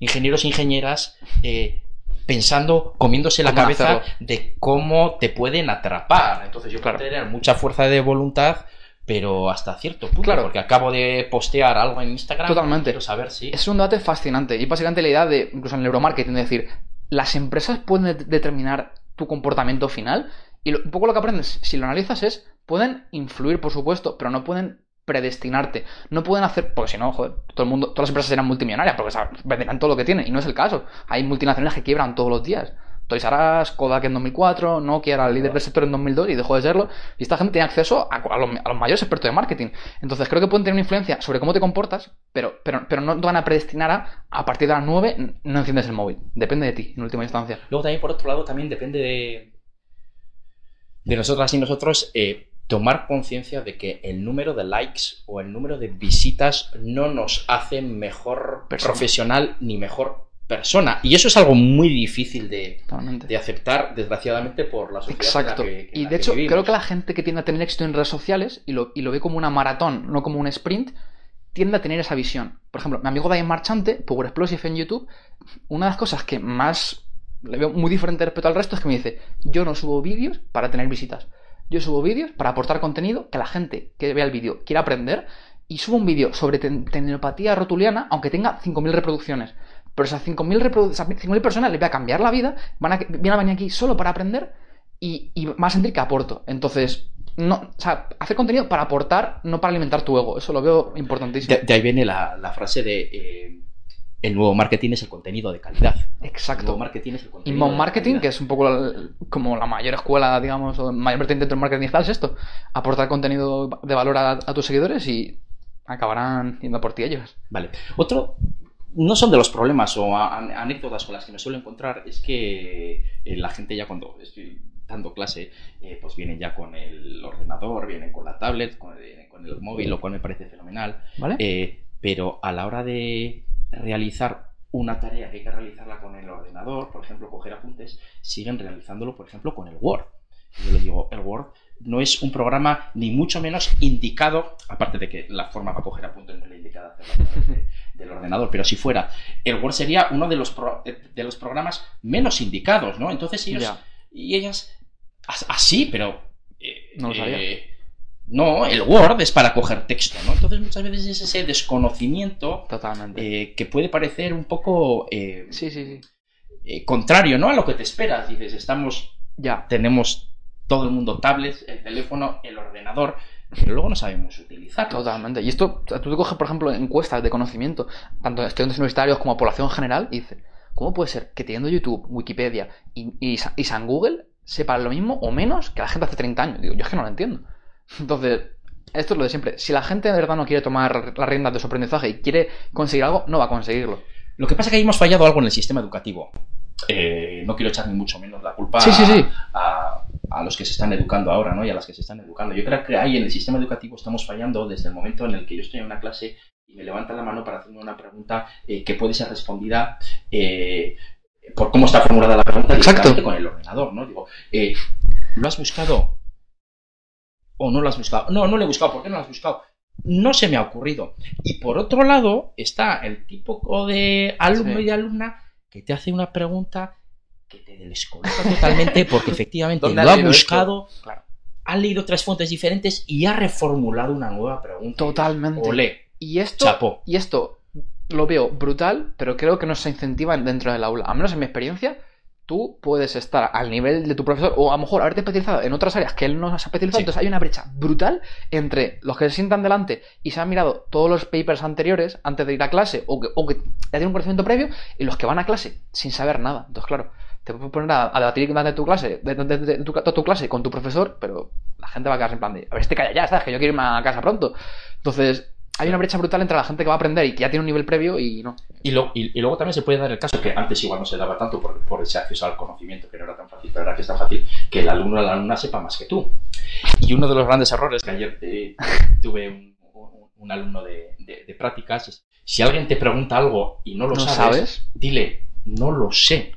ingenieros e ingenieras, eh, pensando, comiéndose la ¿Cómo cabeza hacerlo? de cómo te pueden atrapar. Entonces yo Claro. puedo tener mucha fuerza de voluntad, pero hasta cierto punto. Claro. Porque acabo de postear algo en Instagram. Totalmente. Quiero saber si. Es un debate fascinante y básicamente la idea de, incluso en el neuromarketing, de decir, las empresas pueden de- determinar tu comportamiento final y lo- un poco lo que aprendes, si lo analizas, es, pueden influir, por supuesto, pero no pueden predestinarte. No pueden hacer, porque si no, joder, todo el mundo, todas las empresas serán multimillonarias porque venderán todo lo que tienen y no es el caso. Hay multinacionales que quiebran todos los días Toys R Us, Kodak en 2004, Nokia era el líder del sector en 2002 y dejó de serlo. Y esta gente tiene acceso a, los, mayores expertos de marketing. Entonces creo que pueden tener una influencia sobre cómo te comportas, pero, pero, pero no te van a predestinar a, a partir de las 9 no enciendes el móvil. Depende de ti, en última instancia. Luego también, por otro lado, también depende de, de nosotras y nosotros eh, tomar conciencia de que el número de likes o el número de visitas no nos hace mejor profesional ni mejor persona. Y eso es algo muy difícil de, de aceptar, desgraciadamente, por la sociedad. Exacto. y de hecho, creo que la gente que tiende a tener éxito en redes sociales y lo, y lo ve como una maratón, no como un sprint, tiende a tener esa visión. Por ejemplo, mi amigo Diane Marchante, Power Explosive en YouTube, una de las cosas que más le veo muy diferente respecto al resto es que me dice, yo no subo vídeos para tener visitas. Yo subo vídeos para aportar contenido que la gente que vea el vídeo quiera aprender y subo un vídeo sobre tenopatía rotuliana aunque tenga 5.000 reproducciones. Pero esas 5.000 personas les voy a cambiar la vida, van a, a venir aquí solo para aprender y, y van a sentir que aporto. Entonces, no, o sea, hacer contenido para aportar, no para alimentar tu ego. Eso lo veo importantísimo. De, ahí viene la, frase de eh, el nuevo marketing es el contenido de calidad. Exacto. El nuevo marketing es el contenido. Inbound marketing, que es un poco como la mayor escuela, digamos, o mayor vertiente dentro del marketing digital, es esto: aportar contenido de valor a, tus seguidores y acabarán yendo por ti ellos. Vale. Otro no son de los problemas o anécdotas con las que me suelo encontrar, es que eh, la gente ya cuando estoy dando clase, eh, pues vienen ya con el ordenador, vienen con la tablet, con el, móvil, lo cual me parece fenomenal. Eh, pero a la hora de realizar una tarea que hay que realizarla con el ordenador, por ejemplo, coger apuntes, siguen realizándolo, por ejemplo, con el Word. Yo le digo, el Word no es un programa ni mucho menos indicado, aparte de que la forma para coger apuntes no es la indicada del ordenador, pero si fuera, el Word sería uno de los, de los programas menos indicados, ¿no? Entonces ellos y ellas, así, pero... Eh, no lo sabía. Eh, no, el Word es para coger texto, ¿no? Entonces muchas veces es ese desconocimiento Totalmente. Eh, que puede parecer un poco sí, sí, sí. contrario, ¿no? A lo que te esperas. Dices, estamos, ya, tenemos todo el mundo tablets, el teléfono, el ordenador, pero luego no sabemos utilizar. Totalmente. Y esto, tú te coges, por ejemplo, encuestas de conocimiento, tanto estudiantes universitarios como a población general, y dices, ¿cómo puede ser que teniendo YouTube, Wikipedia y, y, y San Google sepa lo mismo o menos que la gente hace 30 años? Digo, yo es que no lo entiendo. Entonces, esto es lo de siempre. Si la gente de verdad no quiere tomar las riendas de su aprendizaje y quiere conseguir algo, no va a conseguirlo. Lo que pasa es que ahí hemos fallado algo en el sistema educativo. Eh, no quiero echar ni mucho menos la culpa A, a, los que se están educando ahora ¿no? y a las que se están educando. Yo creo que ahí en el sistema educativo estamos fallando desde el momento en el que yo estoy en una clase y me levanta la mano para hacerme una pregunta eh, que puede ser respondida eh, por cómo está formulada la pregunta Exacto. con el ordenador. ¿no? Digo, ¿lo has buscado? ¿O no lo has buscado? No, no lo he buscado. ¿Por qué no lo has buscado? no se me ha ocurrido. Y por otro lado está el tipo de alumno y de alumna que te hace una pregunta que te descoloca totalmente porque efectivamente lo ha buscado, ha leído tres fuentes diferentes y ha reformulado una nueva pregunta. Totalmente. Olé. Y esto, y esto lo veo brutal, pero creo que no se incentiva dentro del aula. A menos en mi experiencia, tú puedes estar al nivel de tu profesor o a lo mejor haberte especializado en otras áreas que él no se ha especializado. Entonces hay una brecha brutal entre los que se sientan delante y se han mirado todos los papers anteriores antes de ir a clase o que, o que ya tienen un conocimiento previo y los que van a clase sin saber nada. Entonces, claro, te puedes poner a, debatir de tu clase, de, de, tu, tu, clase con tu profesor, pero la gente va a quedarse en plan de, a ver, este calla ya, ¿sabes? Que yo quiero irme a casa pronto. Entonces, hay una brecha brutal entre la gente que va a aprender y que ya tiene un nivel previo y no. Y, y, luego también se puede dar el caso que antes igual no se daba tanto por, por ese acceso al conocimiento, que no era tan fácil, pero ahora que es tan fácil que el alumno o la alumna sepa más que tú. Y uno de los grandes errores que ayer eh, tuve un, alumno de, prácticas es, si alguien te pregunta algo y no lo sabes, dile, no lo sé.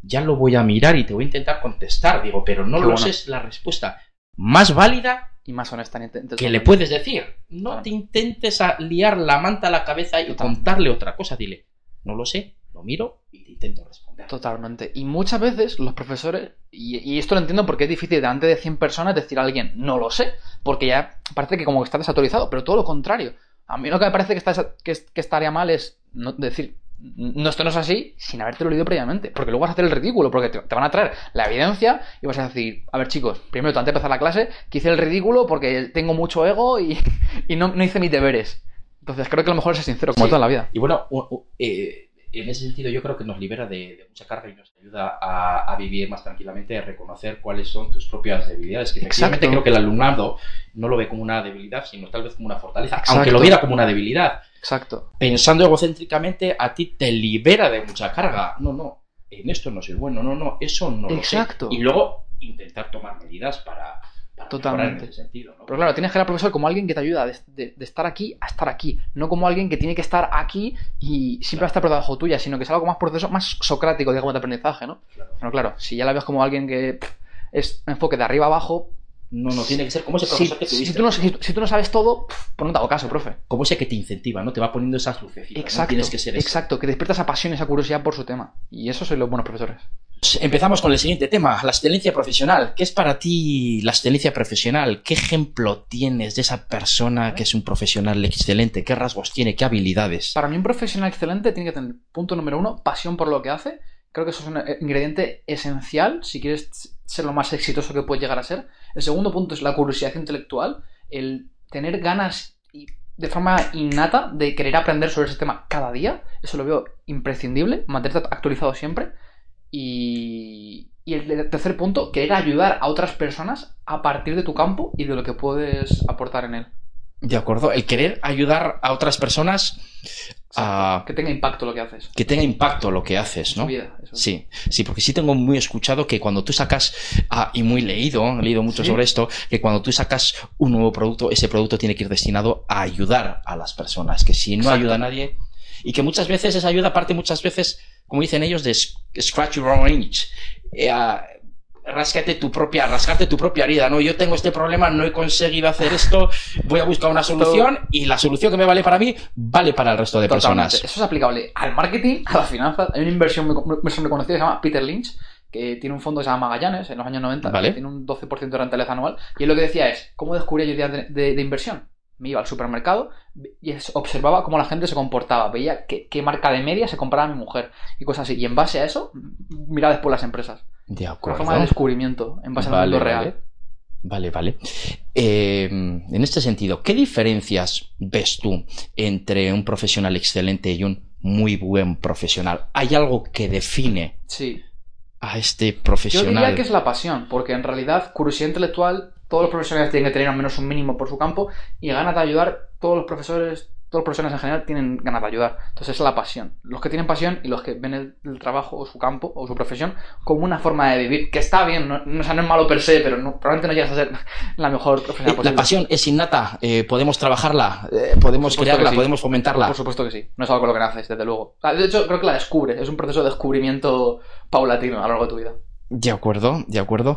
Ya lo voy a mirar y te voy a intentar contestar. Digo, pero no lo sé es la respuesta más válida y más honesta. Que le puedes decir. No te intentes liar la manta a la cabeza y contarle otra cosa. Dile, no lo sé, lo miro y te intento responder. Totalmente. Y muchas veces los profesores, y, esto lo entiendo porque es difícil delante de 100 personas decir a alguien, no lo sé, porque ya parece que como que está desautorizado, pero todo lo contrario. A mí lo que me parece que, está, que, que estaría mal es no decir, no, esto no es así sin haberte leído previamente. Porque luego vas a hacer el ridículo, porque te, van a traer la evidencia y vas a decir, a ver chicos, primero, antes de empezar la clase, que hice el ridículo porque tengo mucho ego y, no, hice mis deberes. Entonces creo que lo mejor es ser sincero, como toda la vida. Y bueno, eh, en ese sentido yo creo que nos libera de, mucha carga y nos ayuda a, vivir más tranquilamente, a reconocer cuáles son tus propias debilidades. Que efectivamente creo que el alumnado no lo ve como una debilidad, sino tal vez como una fortaleza, aunque lo viera como una debilidad. Exacto. Pensando egocéntricamente, a ti te libera de mucha carga. No, no, en esto no soy bueno, no, no, eso no Exacto. Lo sé. Y luego intentar tomar medidas para Totalmente. Pero claro, tienes que ver al profesor como alguien que te ayuda de, estar aquí a estar aquí, no como alguien que tiene que estar aquí y siempre va a estar por debajo tuya, sino que es algo más proceso, más socrático, digamos, de aprendizaje, ¿no? Claro. claro, si ya la ves como alguien que es enfoque de arriba abajo, no, no, tiene que ser como ese profesor que tuviste. Si tú, no, si, tú no sabes todo, pues no te hago caso, profe. Como ese que te incentiva, ¿no? Te va poniendo esas lucecitas. Exacto. Tienes que ser Exacto, que despierta esa pasión, esa curiosidad por su tema. Y eso son los buenos profesores. Empezamos con el siguiente tema, la excelencia profesional. ¿Qué es para ti la excelencia profesional? ¿Qué ejemplo tienes de esa persona que es un profesional excelente? ¿Qué rasgos tiene? ¿Qué habilidades? Para mí un profesional excelente tiene que tener, punto número uno, pasión por lo que hace. Creo que eso es un ingrediente esencial si quieres ser lo más exitoso que puedes llegar a ser. El segundo punto es la curiosidad intelectual, el tener ganas y de forma innata de querer aprender sobre ese tema cada día. Eso lo veo imprescindible, mantenerte actualizado siempre. Y, el tercer punto, querer ayudar a otras personas a partir de tu campo y de lo que puedes aportar en él. De acuerdo, el querer ayudar a otras personas a... Que tenga impacto lo que haces. Que tenga impacto lo que haces, ¿no? Sí, sí, porque sí tengo muy escuchado que cuando tú sacas, ah, y muy leído, he leído mucho sobre esto, que cuando tú sacas un nuevo producto, ese producto tiene que ir destinado a ayudar a las personas, que si no ayuda a nadie, y que muchas veces esa ayuda parte muchas veces como dicen ellos, de scratch your own itch. Eh, rascate tu propia, rascarte tu propia herida, ¿no? Yo tengo este problema, no he conseguido hacer esto, voy a buscar una solución y la solución que me vale para mí, vale para el resto de personas. Eso es aplicable al marketing, a la finanzas. Hay una inversión muy, muy, conocida que se llama Peter Lynch, que tiene un fondo que se llama Magallanes en los años 90, que tiene un 12% de rentabilidad anual, y él lo que decía es, ¿cómo descubría yo ideas de inversión? Me iba al supermercado y observaba cómo la gente se comportaba, veía qué, marca de media se compraba mi mujer y cosas así. Y en base a eso, mira después las empresas. De acuerdo. Una forma de descubrimiento en base al mundo real. Vale, vale. Em, en este sentido, ¿qué diferencias ves tú entre un profesional excelente y un muy buen profesional? ¿Hay algo que define sí. a este profesional? Yo diría que es la pasión, porque en realidad curiosidad intelectual todos los profesores tienen que tener al menos un mínimo por su campo y ganas de ayudar, todos los profesores, todos los profesores en general tienen ganas de ayudar. Entonces es la pasión. Los que tienen pasión y los que ven el, trabajo o su campo o su profesión como una forma de vivir, que está bien, no, no, es malo per se, pero probablemente no llegas a ser la mejor profesional posible. La pasión es innata, eh, podemos trabajarla, eh, podemos crearla, podemos fomentarla. Por supuesto que sí, no es algo con lo que naces, desde luego. De hecho, creo que la descubre, es un proceso de descubrimiento paulatino a lo largo de tu vida. De acuerdo, de acuerdo.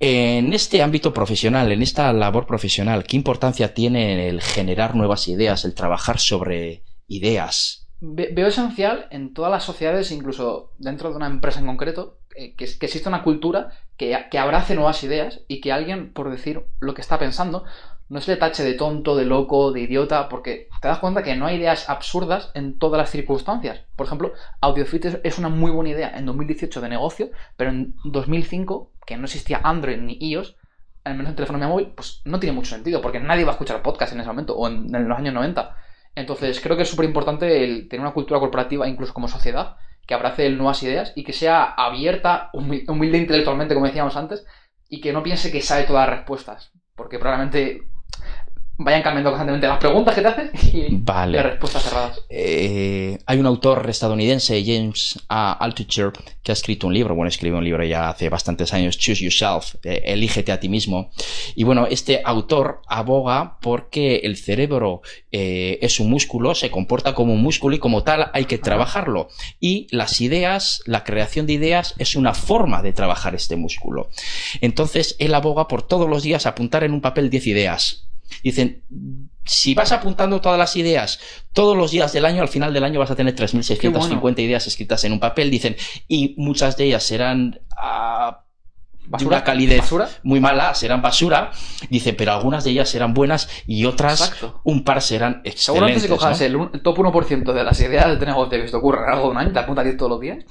En este ámbito profesional, en esta labor profesional, ¿qué importancia tiene el generar nuevas ideas, el trabajar sobre ideas? veo esencial en todas las sociedades, incluso dentro de una empresa en concreto, eh, que, exista una cultura que, que abrace nuevas ideas y que alguien, por decir lo que está pensando, no se le tache de tonto, de loco, de idiota, porque te das cuenta que no hay ideas absurdas en todas las circunstancias. Por ejemplo, AudioFit es una muy buena idea en 2018 de negocio, pero en 2005, que no existía Android ni iOS, al menos en telefonía móvil, pues no tiene mucho sentido, porque nadie va a escuchar podcast en ese momento, o en, los años 90. Entonces, creo que es súper importante tener una cultura corporativa, incluso como sociedad, que abrace nuevas ideas y que sea abierta, humilde intelectualmente, como decíamos antes, y que no piense que sabe todas las respuestas. Porque probablemente vayan cambiando constantemente las preguntas que te hacen y las respuestas cerradas. Eh, hay un autor estadounidense, James A. Altucher, que ha escrito un libro, bueno, escribió un libro ya hace bastantes años, Choose Yourself, eh, elígete a ti mismo. Y bueno, este autor aboga porque el cerebro eh, es un músculo, se comporta como un músculo y como tal hay que trabajarlo. Y las ideas, la creación de ideas es una forma de trabajar este músculo. Entonces, él aboga por todos los días apuntar en un papel 10 ideas Dicen, si vas apuntando todas las ideas todos los días del año, al final del año vas a tener 3.650 ideas escritas en un papel, dicen, y muchas de ellas serán ah, de una calidez muy mala, serán basura, dicen, pero algunas de ellas serán buenas y otras, un par serán excelentes. Seguramente si cojas el, top 1% de las ideas de negocio que te ocurre algo de un año, te apuntas 10 todos los días,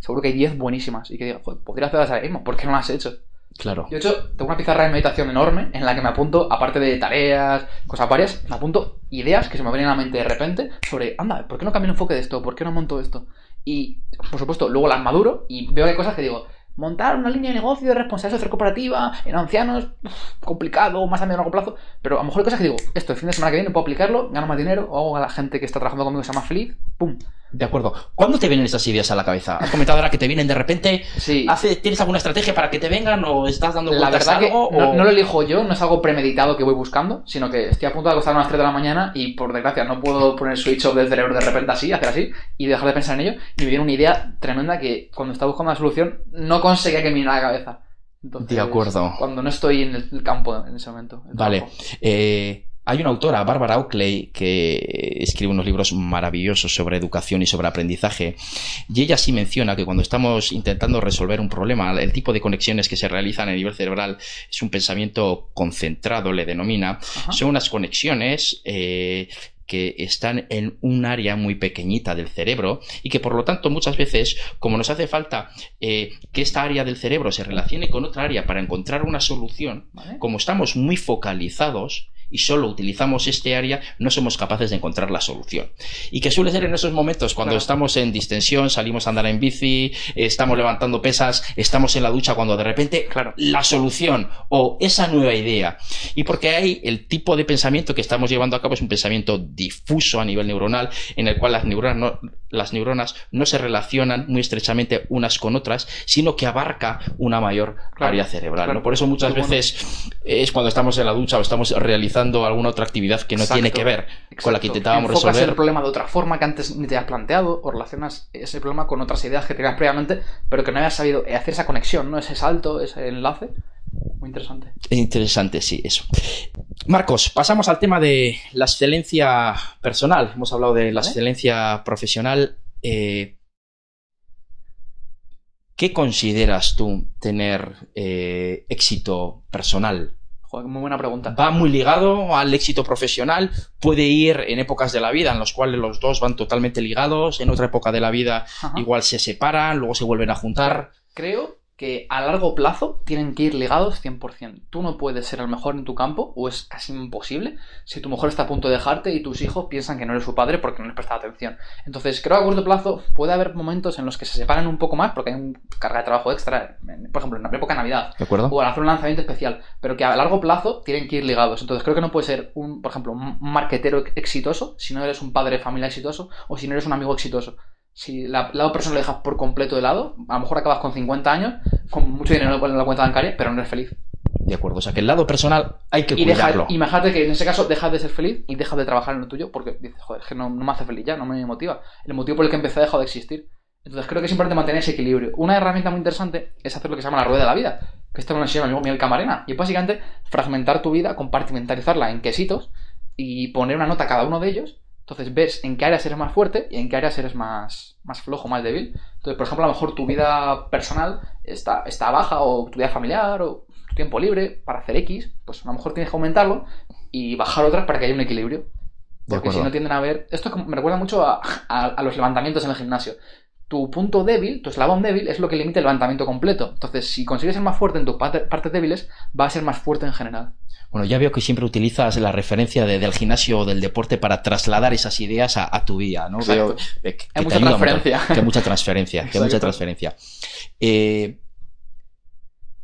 seguro que hay 10 buenísimas y que digas, podría hacerlas ahora mismo, ¿por qué no las has hecho? Claro. De hecho, tengo una pizarra de meditación enorme en la que me apunto, aparte de tareas, cosas varias, me apunto ideas que se me vienen a la mente de repente sobre, anda, ¿por qué no cambio el enfoque de esto? ¿Por qué no monto esto? Y, por supuesto, luego las maduro y veo que hay cosas que digo, montar una línea de negocio de responsabilidad social cooperativa en ancianos, complicado, más a medio largo plazo, pero a lo mejor hay cosas que digo, esto el fin de semana que viene puedo aplicarlo, gano más dinero, o hago a la gente que está trabajando conmigo sea más feliz, ¡pum! De acuerdo. ¿Cuándo te vienen esas ideas a la cabeza? ¿Has comentado ahora que te vienen de repente? Sí. ¿Hace, ¿Tienes alguna estrategia para que te vengan o estás dando La verdad que no, o- no lo elijo yo, no es algo premeditado que voy buscando, sino que estoy a punto de acostarme a las 3 de la mañana y por desgracia no puedo poner el switch off del cerebro de repente así, hacer así, y dejar de pensar en ello. Y me viene una idea tremenda que cuando estaba buscando una solución no conseguía que me viniera a la cabeza. Entonces, De acuerdo. Cuando no estoy en el campo en ese momento. Vale. Eh, hay una autora, Barbara Oakley, que escribe unos libros maravillosos sobre educación y sobre aprendizaje. Y ella sí menciona que cuando estamos intentando resolver un problema, el tipo de conexiones que se realizan a nivel cerebral es un pensamiento concentrado, le denomina. Ajá. Son unas conexiones eh, que están en un área muy pequeñita del cerebro y que por lo tanto muchas veces, como nos hace falta eh, que esta área del cerebro se relacione con otra área para encontrar una solución, ¿Vale? como estamos muy focalizados y solo utilizamos este área, no somos capaces de encontrar la solución. Y que suele ser en esos momentos cuando Claro. estamos en distensión, salimos a andar en bici, estamos levantando pesas, estamos en la ducha, cuando de repente Claro. la solución o esa nueva idea. Y porque hay el tipo de pensamiento que estamos llevando a cabo es un pensamiento difuso a nivel neuronal, en el cual las neuronas no, las neuronas no se relacionan muy estrechamente unas con otras, sino que abarca una mayor Claro, área cerebral. claro. ¿no? Por eso muchas bueno. veces es cuando estamos en la ducha o estamos realizando alguna otra actividad que no Exacto, tiene que ver con la que intentábamos Enfocas resolver. el problema de otra forma que antes ni te has planteado o relacionas ese problema con otras ideas que tenías previamente, pero que no habías sabido hacer esa conexión, ¿no? Ese salto, ese enlace. Muy interesante. Es interesante, sí, eso. Marcos, pasamos al tema de la excelencia personal. Hemos hablado de la excelencia profesional. Eh, ¿Qué consideras tú tener eh, éxito personal? Joder, muy buena pregunta. ¿Va muy ligado al éxito profesional? ¿Puede ir en épocas de la vida en las cuales los dos van totalmente ligados? ¿En otra época de la vida Ajá. igual se separan, luego se vuelven a juntar? Creo que a largo plazo tienen que ir ligados 100%. Tú no puedes ser el mejor en tu campo, o es casi imposible, si tu mujer está a punto de dejarte y tus hijos piensan que no eres su padre porque no les prestas atención. Entonces, creo que a corto plazo puede haber momentos en los que se separan un poco más porque hay una carga de trabajo extra, por ejemplo, en la época de Navidad, ¿De acuerdo? o al hacer un lanzamiento especial, pero que a largo plazo tienen que ir ligados. Entonces creo que no puedes ser un, por ejemplo, un marquetero exitoso si no eres un padre de familia exitoso o si no eres un amigo exitoso. Si la- el lado personal lo dejas por completo de lado, a lo mejor acabas con 50 años, con mucho dinero en la cuenta bancaria, pero no eres feliz. De acuerdo. O sea, que el lado personal hay que Y deja, cuidarlo. imagínate que en ese caso dejas de ser feliz y dejas de trabajar en lo tuyo porque dices, joder, es que no, no me hace feliz ya, no me motiva. El motivo por el que empecé ha dejado de existir. Entonces creo que es importante mantener ese equilibrio. Una herramienta muy interesante es hacer lo que se llama la rueda de la vida, que esto me lo enseñó mi amigo Miguel Camarena. Y es básicamente fragmentar tu vida, compartimentalizarla en quesitos y poner una nota a cada uno de ellos. Entonces ves en qué áreas eres más fuerte y en qué áreas eres más, más flojo, más débil. Entonces, por ejemplo, a lo mejor tu vida personal está, está baja o tu vida familiar o tu tiempo libre para hacer X, pues a lo mejor tienes que aumentarlo y bajar otras para que haya un equilibrio. Porque si no tienden a ver. Esto es como- me recuerda mucho a, a- a los levantamientos en el gimnasio. Tu punto débil, tu eslabón débil, es lo que limita el levantamiento completo. Entonces, si consigues ser más fuerte en tus parte- partes débiles, va a ser más fuerte en general. Bueno, ya veo que siempre utilizas la referencia de- del gimnasio o del deporte para trasladar esas ideas a, a tu vida, ¿no? Veo que, que Hay mucha ayuda transferencia. Que hay mucha transferencia, que mucha transferencia. Eh,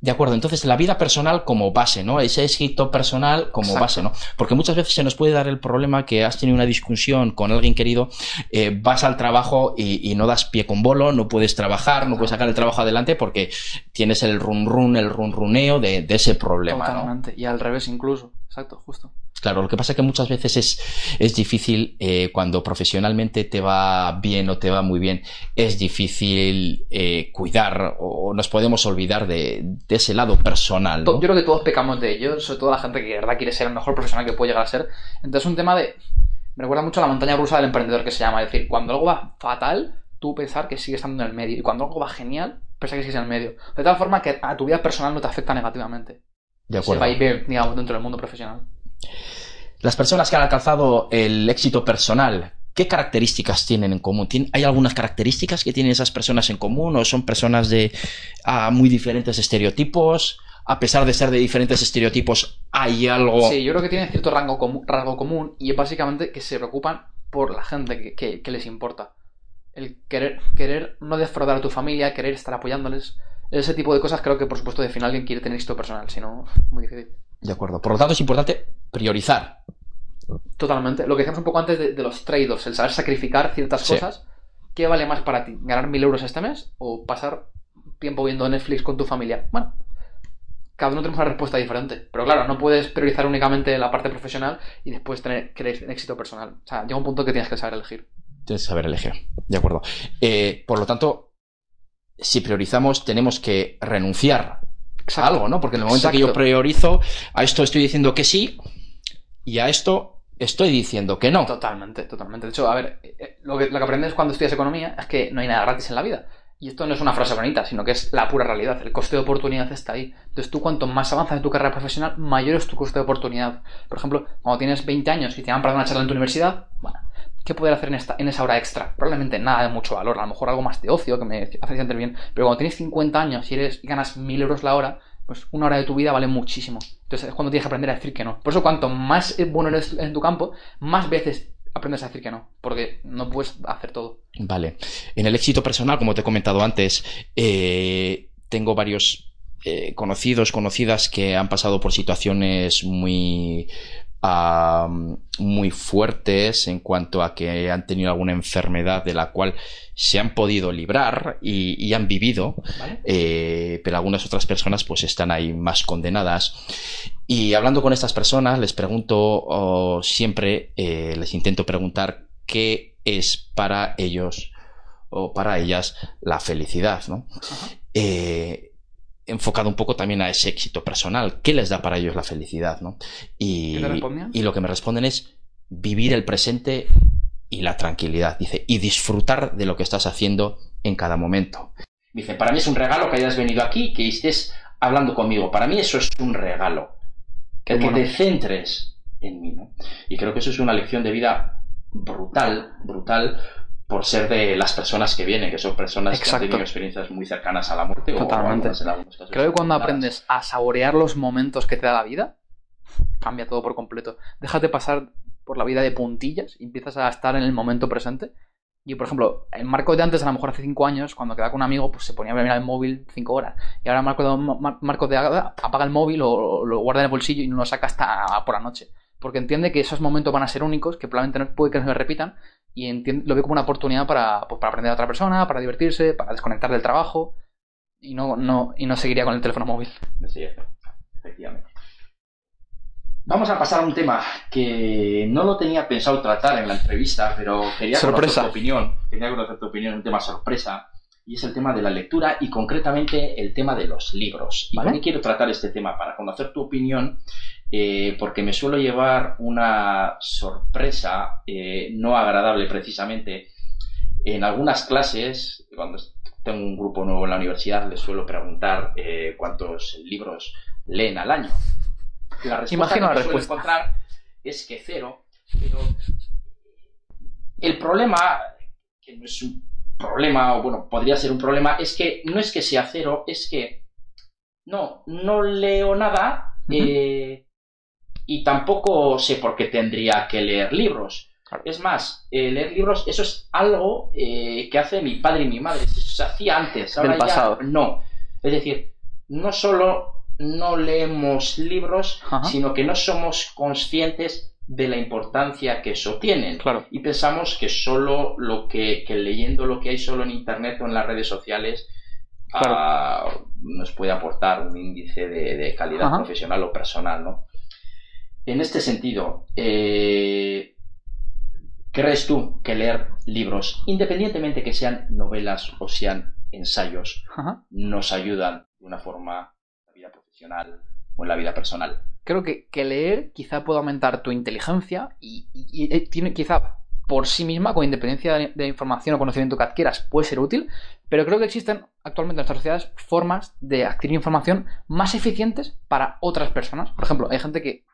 de acuerdo, entonces la vida personal como base, ¿no? Ese éxito personal como Exacto. base, ¿no? Porque muchas veces se nos puede dar el problema que has tenido una discusión con alguien querido, eh, vas al trabajo y, y no das pie con bolo, no puedes trabajar, no puedes sacar el trabajo adelante porque tienes el run run, el run runeo de, de ese problema, ¿no? Totalmente. Y al revés incluso. Exacto, justo. Claro, lo que pasa es que muchas veces es, es difícil eh, cuando profesionalmente te va bien o te va muy bien, es difícil eh, cuidar o nos podemos olvidar de, de ese lado personal. Yo creo que todos pecamos de ello, sobre todo la gente que de verdad quiere ser el mejor profesional que puede llegar a ser. Entonces es un tema de... Me recuerda mucho a la montaña rusa del emprendedor que se llama. Es decir, cuando algo va fatal, tú pensar que sigue estando en el medio. Y cuando algo va genial, pensar que sigues en el medio. De tal forma que a tu vida personal no te afecta negativamente. De Se acuerdo. va a ir bien, digamos, dentro del mundo profesional. Las personas que han alcanzado el éxito personal, ¿qué características tienen en común? ¿Tien- ¿Hay algunas características que tienen esas personas en común o son personas de ah, muy diferentes estereotipos? a pesar de ser de diferentes estereotipos, hay algo... Sí, yo creo que tienen cierto rango común, rasgo común y es básicamente que se preocupan por la gente que, que les importa. El querer, querer no defraudar a tu familia, querer estar apoyándoles. Ese tipo de cosas creo que, por supuesto, define alguien quiere tener éxito personal, si no, muy difícil. De acuerdo. Por lo tanto, es importante priorizar. Totalmente. Lo que decíamos un poco antes de, los trade-offs, el saber sacrificar ciertas cosas. ¿Qué vale más para ti? ¿Ganar mil euros este mes o pasar tiempo viendo Netflix con tu familia? Bueno, cada uno tenemos una respuesta diferente. Pero claro, no puedes priorizar únicamente la parte profesional y después tener éxito personal. O sea, llega un punto que tienes que saber elegir. Tienes que saber elegir. De acuerdo. Eh, por lo tanto, si priorizamos, tenemos que renunciar a algo, ¿no? Porque en el momento que yo priorizo, a esto estoy diciendo que sí y a esto estoy diciendo que no. Totalmente, totalmente. De hecho, a ver, eh, eh, lo que, lo que aprendes cuando estudias economía es que no hay nada gratis en la vida. Y esto no es una frase bonita, sino que es la pura realidad. El coste de oportunidad está ahí. Entonces tú cuanto más avanzas en tu carrera profesional, mayor es tu coste de oportunidad. Por ejemplo, cuando tienes 20 años y te van para una charla en tu universidad, bueno, ¿qué poder hacer en, esa hora extra? Probablemente nada de mucho valor, a lo mejor algo más de ocio que me hace sentir bien. Pero cuando tienes 50 años y, eres, ganas 1000 euros la hora, pues una hora de tu vida vale muchísimo. Entonces es cuando tienes que aprender a decir que no. Por eso cuanto más bueno eres en tu campo, más veces aprendes a decir que no, porque no puedes hacer todo. Vale. En el éxito personal, como te he comentado antes, eh, tengo varios eh, conocidos, conocidas que han pasado por situaciones muy muy fuertes en cuanto a que han tenido alguna enfermedad de la cual se han podido librar y, han vivido, eh, pero algunas otras personas pues están ahí más condenadas. Y hablando con estas personas les pregunto siempre, eh, les intento preguntar qué es para ellos o para ellas la felicidad, ¿no? Enfocado un poco también a ese éxito personal. ¿Qué les da para ellos la felicidad? ¿no? Y, y lo que me responden es vivir el presente y la tranquilidad. Dice, y disfrutar de lo que estás haciendo en cada momento. Dice, para mí es un regalo que hayas venido aquí, que estés hablando conmigo. Para mí eso es un regalo. Que, que te centres en mí. ¿no? Y creo que eso es una lección de vida brutal, brutal, por ser de las personas que vienen, que son personas que han tenido experiencias muy cercanas a la muerte. Totalmente. Creo que cuando aprendes a saborear los momentos que te da la vida, cambia todo por completo. Déjate pasar por la vida de puntillas y empiezas a estar en el momento presente. Y, por ejemplo, el Marco de antes, a lo mejor hace cinco años, cuando quedaba con un amigo, pues se ponía a mirar el móvil cinco horas. Y ahora Marco de, Marco de apaga el móvil o lo guarda en el bolsillo y no lo saca hasta por la noche. Porque entiende que esos momentos van a ser únicos, que probablemente no puede que no se repitan, y lo veo como una oportunidad para, pues, para aprender a otra persona, para divertirse, para desconectar del trabajo y no, no, y no seguiría con el teléfono móvil. Sí, efectivamente. Vamos a pasar a un tema que no lo tenía pensado tratar en la entrevista, pero quería conocer tu opinión. Quería conocer tu opinión, un tema sorpresa, y es el tema de la lectura y concretamente el tema de los libros. ¿Y por qué quiero tratar este tema? Para conocer tu opinión eh, porque me suelo llevar una sorpresa eh, no agradable precisamente. En algunas clases, cuando tengo un grupo nuevo en la universidad, les suelo preguntar eh, cuántos libros leen al año. La respuesta que la suelo encontrar es que cero, pero el problema, que no es un problema, o bueno, podría ser un problema, es que no es que sea cero, es que no, no leo nada, y tampoco sé por qué tendría que leer libros. Es más, eh, leer libros, eso es algo eh, que hace mi padre y mi madre. Eso se hacía antes, ahora ya no. Es decir, no solo no leemos libros, sino que no somos conscientes de la importancia que eso tiene. Y pensamos que solo lo que, leyendo lo que hay solo en internet o en las redes sociales ah, nos puede aportar un índice de, calidad profesional o personal, ¿no? En este sentido, eh, ¿crees tú que leer libros, independientemente que sean novelas o sean ensayos, nos ayudan de una forma en la vida profesional o en la vida personal? Creo que, leer quizá puede aumentar tu inteligencia y, eh, tiene quizá por sí misma, con independencia de, información o conocimiento que adquieras, puede ser útil, pero creo que existen actualmente en nuestras sociedades formas de adquirir información más eficientes para otras personas. Por ejemplo, hay gente que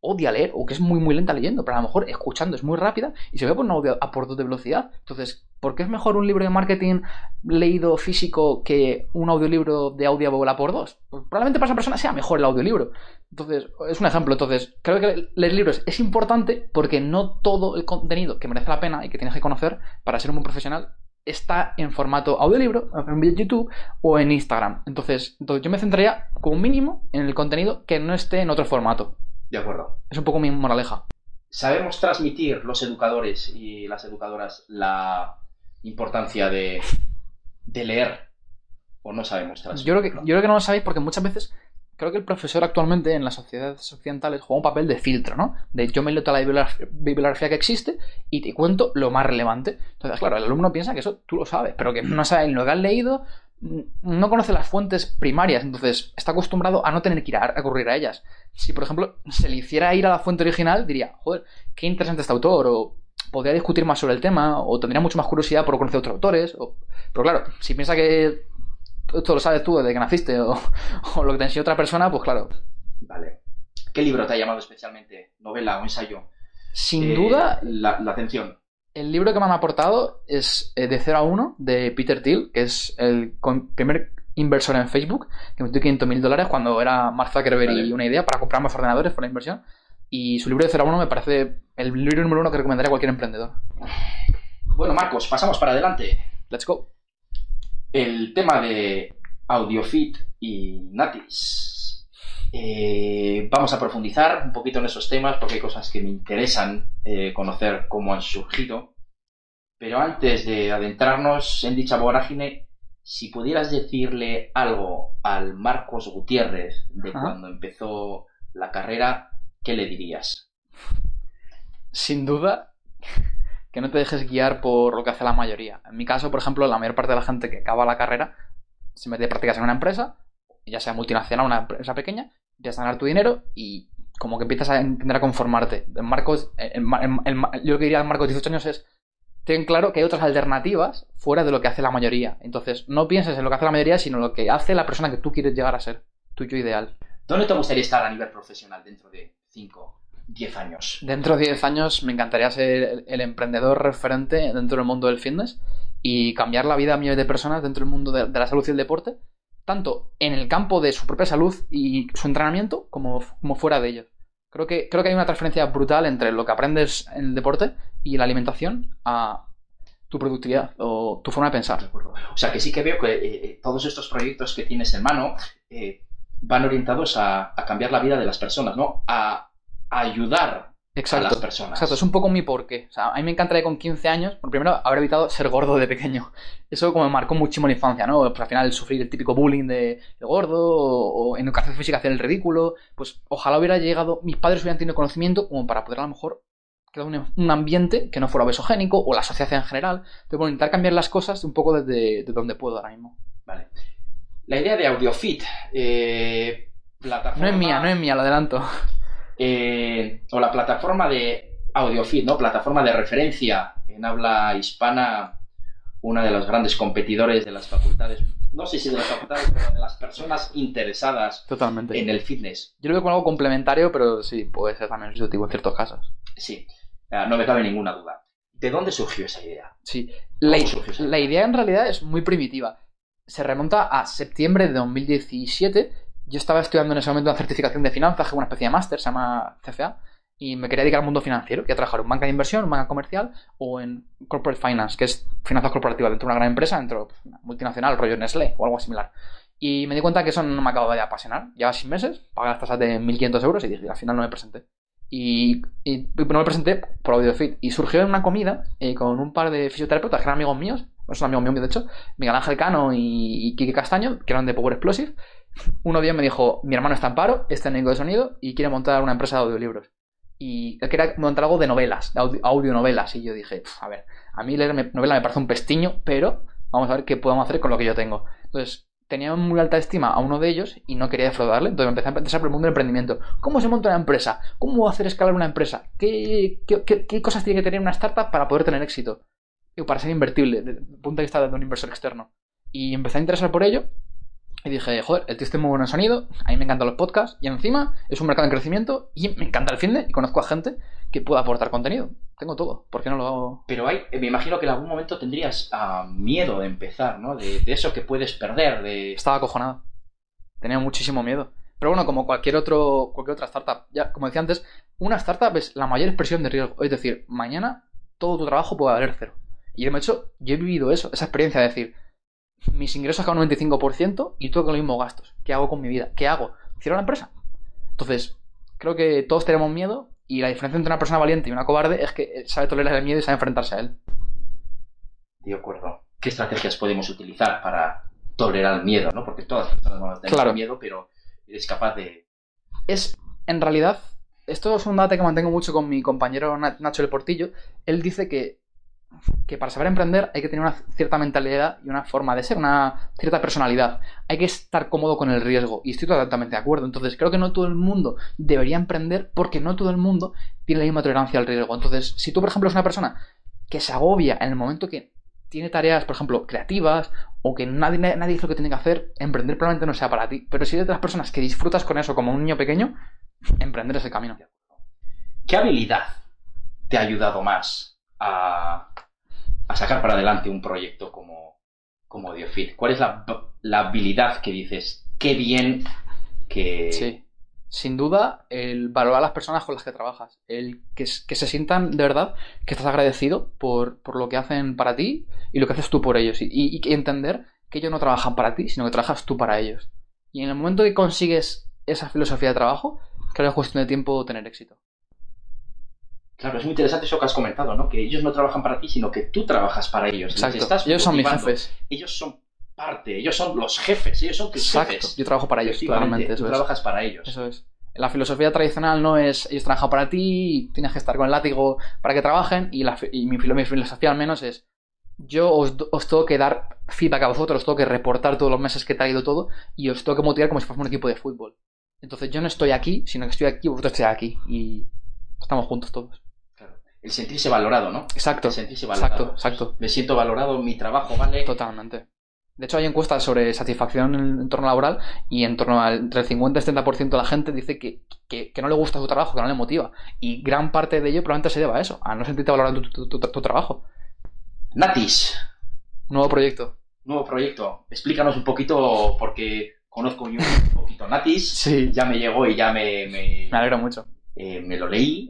odia leer o que es muy muy lenta leyendo, pero a lo mejor escuchando es muy rápida y se ve por un audio a por dos de velocidad. Entonces, ¿por qué es mejor un libro de marketing leído físico que un audiolibro de Audible a por dos? Pues probablemente para esa persona sea mejor el audiolibro. Entonces, es un ejemplo. Entonces, creo que leer libros es importante porque no todo el contenido que merece la pena y que tienes que conocer para ser un buen profesional está en formato audiolibro, en YouTube o en Instagram. Entonces, entonces yo me centraría como mínimo en el contenido que no esté en otro formato. De acuerdo. Es un poco mi moraleja. ¿Sabemos transmitir los educadores y las educadoras la importancia de, de leer? ¿O no sabemos transmitir? Yo creo, que, yo creo que no lo sabéis porque muchas veces creo que el profesor actualmente en las sociedades occidentales juega un papel de filtro, ¿no? De yo me leo toda la bibliografía que existe y te cuento lo más relevante. Entonces, claro, el alumno piensa que eso tú lo sabes, pero que no sabe lo que has leído, no conoce las fuentes primarias, entonces está acostumbrado a no tener que ir a recurrir a ellas. Si, por ejemplo, se le hiciera ir a la fuente original, diría, joder, qué interesante este autor, o podría discutir más sobre el tema, o tendría mucho más curiosidad por conocer otros autores. O... Pero claro, si piensa que esto lo sabes tú desde que naciste, o, lo que te enseñó otra persona, pues claro. Vale. ¿Qué libro te ha llamado especialmente? ¿Novela o ensayo? Sin duda. Eh, la, la atención. El libro que me han aportado es eh, De 0 a 1 de Peter Thiel, que es el primer inversor en Facebook, que metió 500 mil dólares cuando era Mark Zuckerberg y una idea para comprar más ordenadores por la inversión. Y su libro de 0 a 1 me parece el libro número uno que recomendaría a cualquier emprendedor. Bueno, Marcos, pasamos para adelante. Let's go. El tema de AudioFit y Natis. Eh, vamos a profundizar un poquito en esos temas porque hay cosas que me interesan eh, conocer cómo han surgido. Pero antes de adentrarnos en dicha vorágine, si pudieras decirle algo al Marcos Gutiérrez de cuando empezó la carrera, ¿qué le dirías? Sin duda, que no te dejes guiar por lo que hace la mayoría. En mi caso, por ejemplo, la mayor parte de la gente que acaba la carrera se mete de prácticas en una empresa, ya sea multinacional o una empresa pequeña, empiezas a ganar tu dinero y como que empiezas a entender a conformarte. En Marcos, yo lo que diría en Marcos 18 años es, ten claro que hay otras alternativas fuera de lo que hace la mayoría. Entonces, no pienses en lo que hace la mayoría, sino en lo que hace la persona que tú quieres llegar a ser, tuyo ideal. ¿Dónde te gustaría estar a nivel profesional dentro de 5, 10 años? Dentro de 10 años me encantaría ser el emprendedor referente dentro del mundo del fitness y cambiar la vida a millones de personas dentro del mundo de la salud y el deporte tanto en el campo de su propia salud y su entrenamiento como, como fuera de ellos. Creo que, creo que hay una transferencia brutal entre lo que aprendes en el deporte y la alimentación a tu productividad o tu forma de pensar. O sea que sí que veo que eh, eh, todos estos proyectos que tienes en mano eh, van orientados a, cambiar la vida de las personas, ¿no? A, a ayudar Exacto, a las personas. Exacto, es un poco mi porqué. O sea, a mí me encantaría con 15 años, por primero, haber evitado ser gordo de pequeño. Eso como me marcó muchísimo la infancia, ¿no? Pues al final sufrir el típico bullying de, gordo o, en educación física hacer el ridículo. Pues ojalá hubiera llegado, mis padres hubieran tenido conocimiento como para poder a lo mejor crear un, ambiente que no fuera obesogénico o la sociedad en general. Pero bueno, intentar cambiar las cosas un poco desde donde puedo ahora mismo. Vale. La idea de AudioFit, eh, plataforma... No es mía, no es mía, lo adelanto. Eh, o la plataforma de AudioFit, ¿no? Plataforma de referencia en habla hispana, una de los grandes competidores de las facultades, no sé si de las facultades, pero de las personas interesadas Totalmente. en el fitness. Yo lo veo como algo complementario, pero sí, puede ser también sustitutivo en ciertos casos. Sí, eh, no me cabe ninguna duda. ¿De dónde surgió esa idea? Sí, la, la idea en realidad es muy primitiva. Se remonta a septiembre de 2017 yo estaba estudiando en ese momento una certificación de finanzas, una especie de máster, se llama CFA, y me quería dedicar al mundo financiero. Quería trabajar en banca de inversión, en banca comercial o en corporate finance, que es finanzas corporativas dentro de una gran empresa, dentro de una multinacional, rollo Nestlé o algo similar. Y me di cuenta que eso no me acababa de apasionar. Llevaba seis meses, pagaba las tasas de 1.500 euros y dije, al final no me presenté. Y, no me presenté por AudioFit. Y surgió en una comida eh, con un par de fisioterapeutas que eran amigos míos, son amigos míos de hecho, Miguel Ángel Cano y, y Kike Castaño, que eran de Power Explosive uno día me dijo, mi hermano está en paro, es de sonido y quiere montar una empresa de audiolibros. Y él quería montar algo de novelas, de audio, audionovelas. Y yo dije, a ver, a mí leer novela me parece un pestiño, pero vamos a ver qué podemos hacer con lo que yo tengo. Entonces, tenía muy alta estima a uno de ellos y no quería defraudarle. Entonces empecé a por el mundo del emprendimiento. ¿Cómo se monta una empresa? ¿Cómo hacer escalar una empresa? ¿Qué, cosas tiene que tener una startup para poder tener éxito? para ser invertible, desde el punto de vista de un inversor externo. Y empecé a interesar por ello Y dije, joder, el tío está muy bueno en sonido, a mí me encantan los podcasts, y encima es un mercado en crecimiento, y me encanta el finde, y conozco a gente que pueda aportar contenido. Tengo todo, ¿por qué no lo hago? Pero hay, me imagino que en algún momento tendrías ah, miedo de empezar, ¿no? De, de eso que puedes perder, de... Estaba acojonado. Tenía muchísimo miedo. Pero bueno, como cualquier otro, cualquier otra startup, ya, como decía antes, una startup es la mayor expresión de riesgo. Es decir, mañana todo tu trabajo puede valer cero. Y de hecho, yo he vivido eso, esa experiencia de decir, mis ingresos caen un 95% y tengo los mismos gastos. ¿Qué hago con mi vida? ¿Qué hago? ¿Cierro la empresa? Entonces, creo que todos tenemos miedo y la diferencia entre una persona valiente y una cobarde es que sabe tolerar el miedo y sabe enfrentarse a él. De acuerdo. ¿Qué estrategias podemos utilizar para tolerar el miedo? ¿no? Porque todas las personas van a tener Claro. miedo, pero eres capaz de... Es, en realidad, esto es un debate que mantengo mucho con mi compañero Na- Nacho El Portillo. Él dice que, que para saber emprender hay que tener una cierta mentalidad y una forma de ser, una cierta personalidad. Hay que estar cómodo con el riesgo. Y estoy totalmente de acuerdo. Entonces, creo que no todo el mundo debería emprender porque no todo el mundo tiene la misma tolerancia al riesgo. Entonces, si tú, por ejemplo, eres una persona que se agobia en el momento que tiene tareas, por ejemplo, creativas o que nadie, nadie lo que tiene que hacer, emprender probablemente no sea para ti. Pero si eres de las personas que disfrutas con eso como un niño pequeño, emprender es el camino. ¿Qué habilidad te ha ayudado más a, a sacar para adelante un proyecto como, como Audiofit? ¿Cuál es la, la habilidad que dices, qué bien que... Sí. Sin duda, el valorar a las personas con las que trabajas. El que se sientan de verdad que estás agradecido por, por lo que hacen para ti y lo que haces tú por ellos. Y, y- y entender que ellos no trabajan para ti, sino que trabajas tú para ellos. Y en el momento que consigues esa filosofía de trabajo, creo que es cuestión de tiempo tener éxito. Claro, es muy interesante eso que has comentado, ¿no? Que ellos no trabajan para ti, sino que tú trabajas para ellos. Exacto. estás Ellos son mis jefes. Ellos son parte, ellos son los jefes, ellos son tus Exacto. jefes. Yo trabajo para ellos, claramente. Eso tú es. trabajas para ellos. Eso es. La filosofía tradicional no es ellos trabajan para ti tienes que estar con el látigo para que trabajen y, la, fi- y mi, filo- mi filosofía al menos es yo os, os tengo que dar feedback a vosotros, os tengo que reportar todos los meses que he traído todo y os tengo que motivar como si fuéramos un equipo de fútbol. Entonces yo no estoy aquí, sino que estoy aquí vosotros estáis aquí y estamos juntos todos. El sentirse valorado, ¿no? Exacto. El sentirse valorado. Exacto, exacto. Me siento valorado, mi trabajo vale. Totalmente. De hecho, hay encuestas sobre satisfacción en el entorno laboral y en torno al entre el 50 y el 70% de la gente dice que, que- que no le gusta su trabajo, que no le motiva. Y gran parte de ello probablemente se deba a eso, a no sentirte valorado en tu, tu- tu- tu trabajo. Natis, Nuevo proyecto. nuevo proyecto. Explícanos un poquito, porque conozco yo un poquito Natis. Sí. Ya me llegó y ya me, me, Me alegro mucho. eh, me lo leí.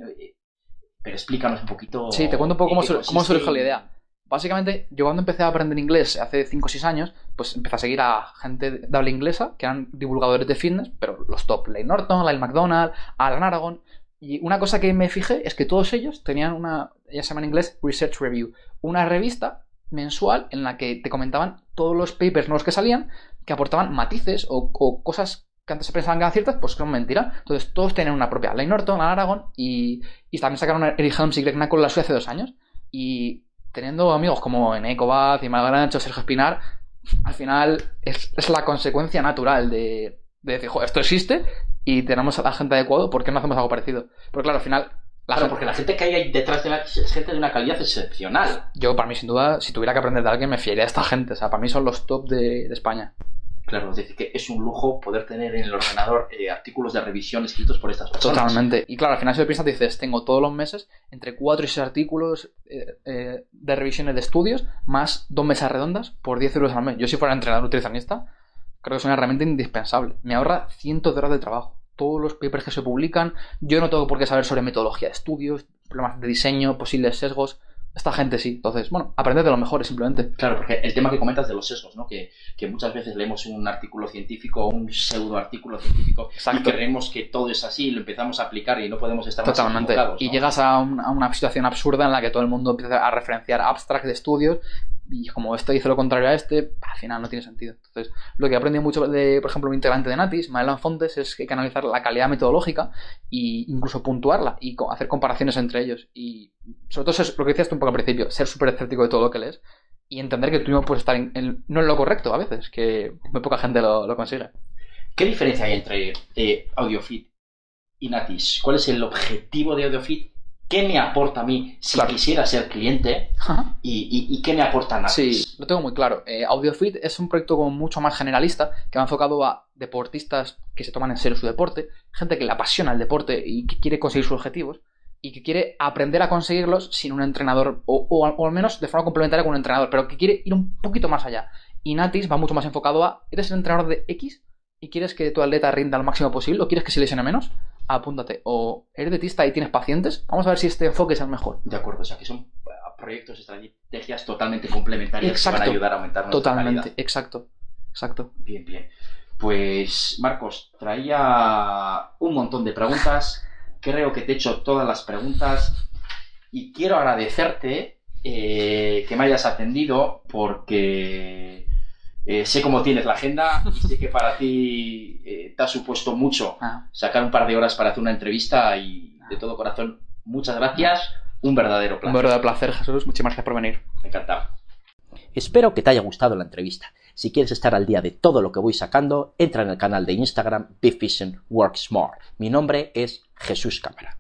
Pero explícanos un poquito. Sí, te cuento un poco cómo, sur- surgió la idea. Básicamente, yo cuando empecé a aprender inglés hace 5 o 6 años, pues empecé a seguir a gente de habla inglesa que eran divulgadores de fitness, pero los top, Lane Norton, Lyle McDonald, Alan Aragon. Y una cosa que me fijé es que todos ellos tenían una, ya se llama en inglés Research Review, una revista mensual en la que te comentaban todos los papers nuevos que salían, que aportaban matices o, o cosas que antes se pensaban que eran ciertas, pues son mentira. Entonces todos tenían una propia. Lane Norton, Alan Aragon y, y también sacaron a Eric Helms y Greg Knuckle la suya hace dos años. Y teniendo amigos como Eneco Baz y Malgrancho, Sergio Espinar, al final es, es la consecuencia natural de, de decir, "Jo, esto existe y tenemos a la gente adecuado, ¿por qué no hacemos algo parecido? Porque claro, al final, la Claro, gente- porque la gente que hay ahí detrás de la es gente de una calidad excepcional. yo para mí sin duda, si tuviera que aprender de alguien, me fiaría a esta gente. O sea, para mí son los top de, de España. Claro, es decir, que es un lujo poder tener en el ordenador eh, artículos de revisión escritos por estas personas. Totalmente. Y claro, al final si lo piensas, dices, tengo todos los meses entre 4 y 6 artículos eh, eh, de revisiones de estudios, más dos mesas redondas por 10 euros al mes. Yo si fuera entrenador nutricionista, creo que es una herramienta indispensable. Me ahorra cientos de horas de trabajo. Todos los papers que se publican, yo no tengo por qué saber sobre metodología de estudios, problemas de diseño, posibles sesgos. Esta gente sí. Entonces, bueno, aprender de los mejores simplemente. Claro, porque el tema que comentas de los sesgos, ¿no? Que, que muchas veces leemos un artículo científico, un pseudo artículo científico, Exacto. y creemos que todo es así, lo empezamos a aplicar y no podemos estar más Totalmente. equivocados, Y llegas a, un- a una situación absurda en la que todo el mundo empieza a referenciar abstracts de estudios y como esto dice lo contrario a este, al final no tiene sentido. Entonces, lo que he aprendido mucho de, por ejemplo, un integrante de Natis, Maelan Fontes, es que hay que analizar la calidad metodológica e incluso puntuarla y hacer comparaciones entre ellos. Y sobre todo es lo que decías tú un poco al principio, ser súper escéptico de todo lo que lees y entender que tú no puedes estar en, en- no en lo correcto a veces, que muy poca gente lo, lo consigue. ¿Qué diferencia hay entre eh, AudioFit y Natis? ¿Cuál es el objetivo de AudioFit qué me aporta a mí si Claro. quisiera ser cliente y, y- y qué me aporta Natis. Sí, lo tengo muy claro. Eh, AudioFit es un proyecto como mucho más generalista que va enfocado a deportistas que se toman en serio su deporte, gente que le apasiona el deporte y que quiere conseguir sus objetivos y que quiere aprender a conseguirlos sin un entrenador o, o al- o al menos de forma complementaria con un entrenador, pero que quiere ir un poquito más allá. Y Natis va mucho más enfocado a, ¿eres el entrenador de X y quieres que tu atleta rinda lo máximo posible o quieres que se lesione menos? Apúntate. O eres dietista y tienes pacientes, vamos a ver si este enfoque es el mejor. De acuerdo, o sea que son eh, proyectos, estrategias totalmente complementarias que Exacto. van a ayudar a aumentar nuestra Totalmente, calidad. exacto. Exacto. Bien, bien. Pues Marcos, traía un montón de preguntas. Creo que te he hecho todas las preguntas y quiero agradecerte eh, que me hayas atendido porque eh, sé cómo tienes la agenda y sé que para ti eh, te ha supuesto mucho Ah. sacar un par de horas para hacer una entrevista y de todo corazón, muchas gracias. Un verdadero Un placer. verdadero placer, Jesús. Muchísimas gracias por venir. Encantado. Espero que te haya gustado la entrevista. Si quieres estar al día de todo lo que voy sacando, entra en el canal de Instagram Big Vision Work Smart. Mi nombre es Jesús Cámara.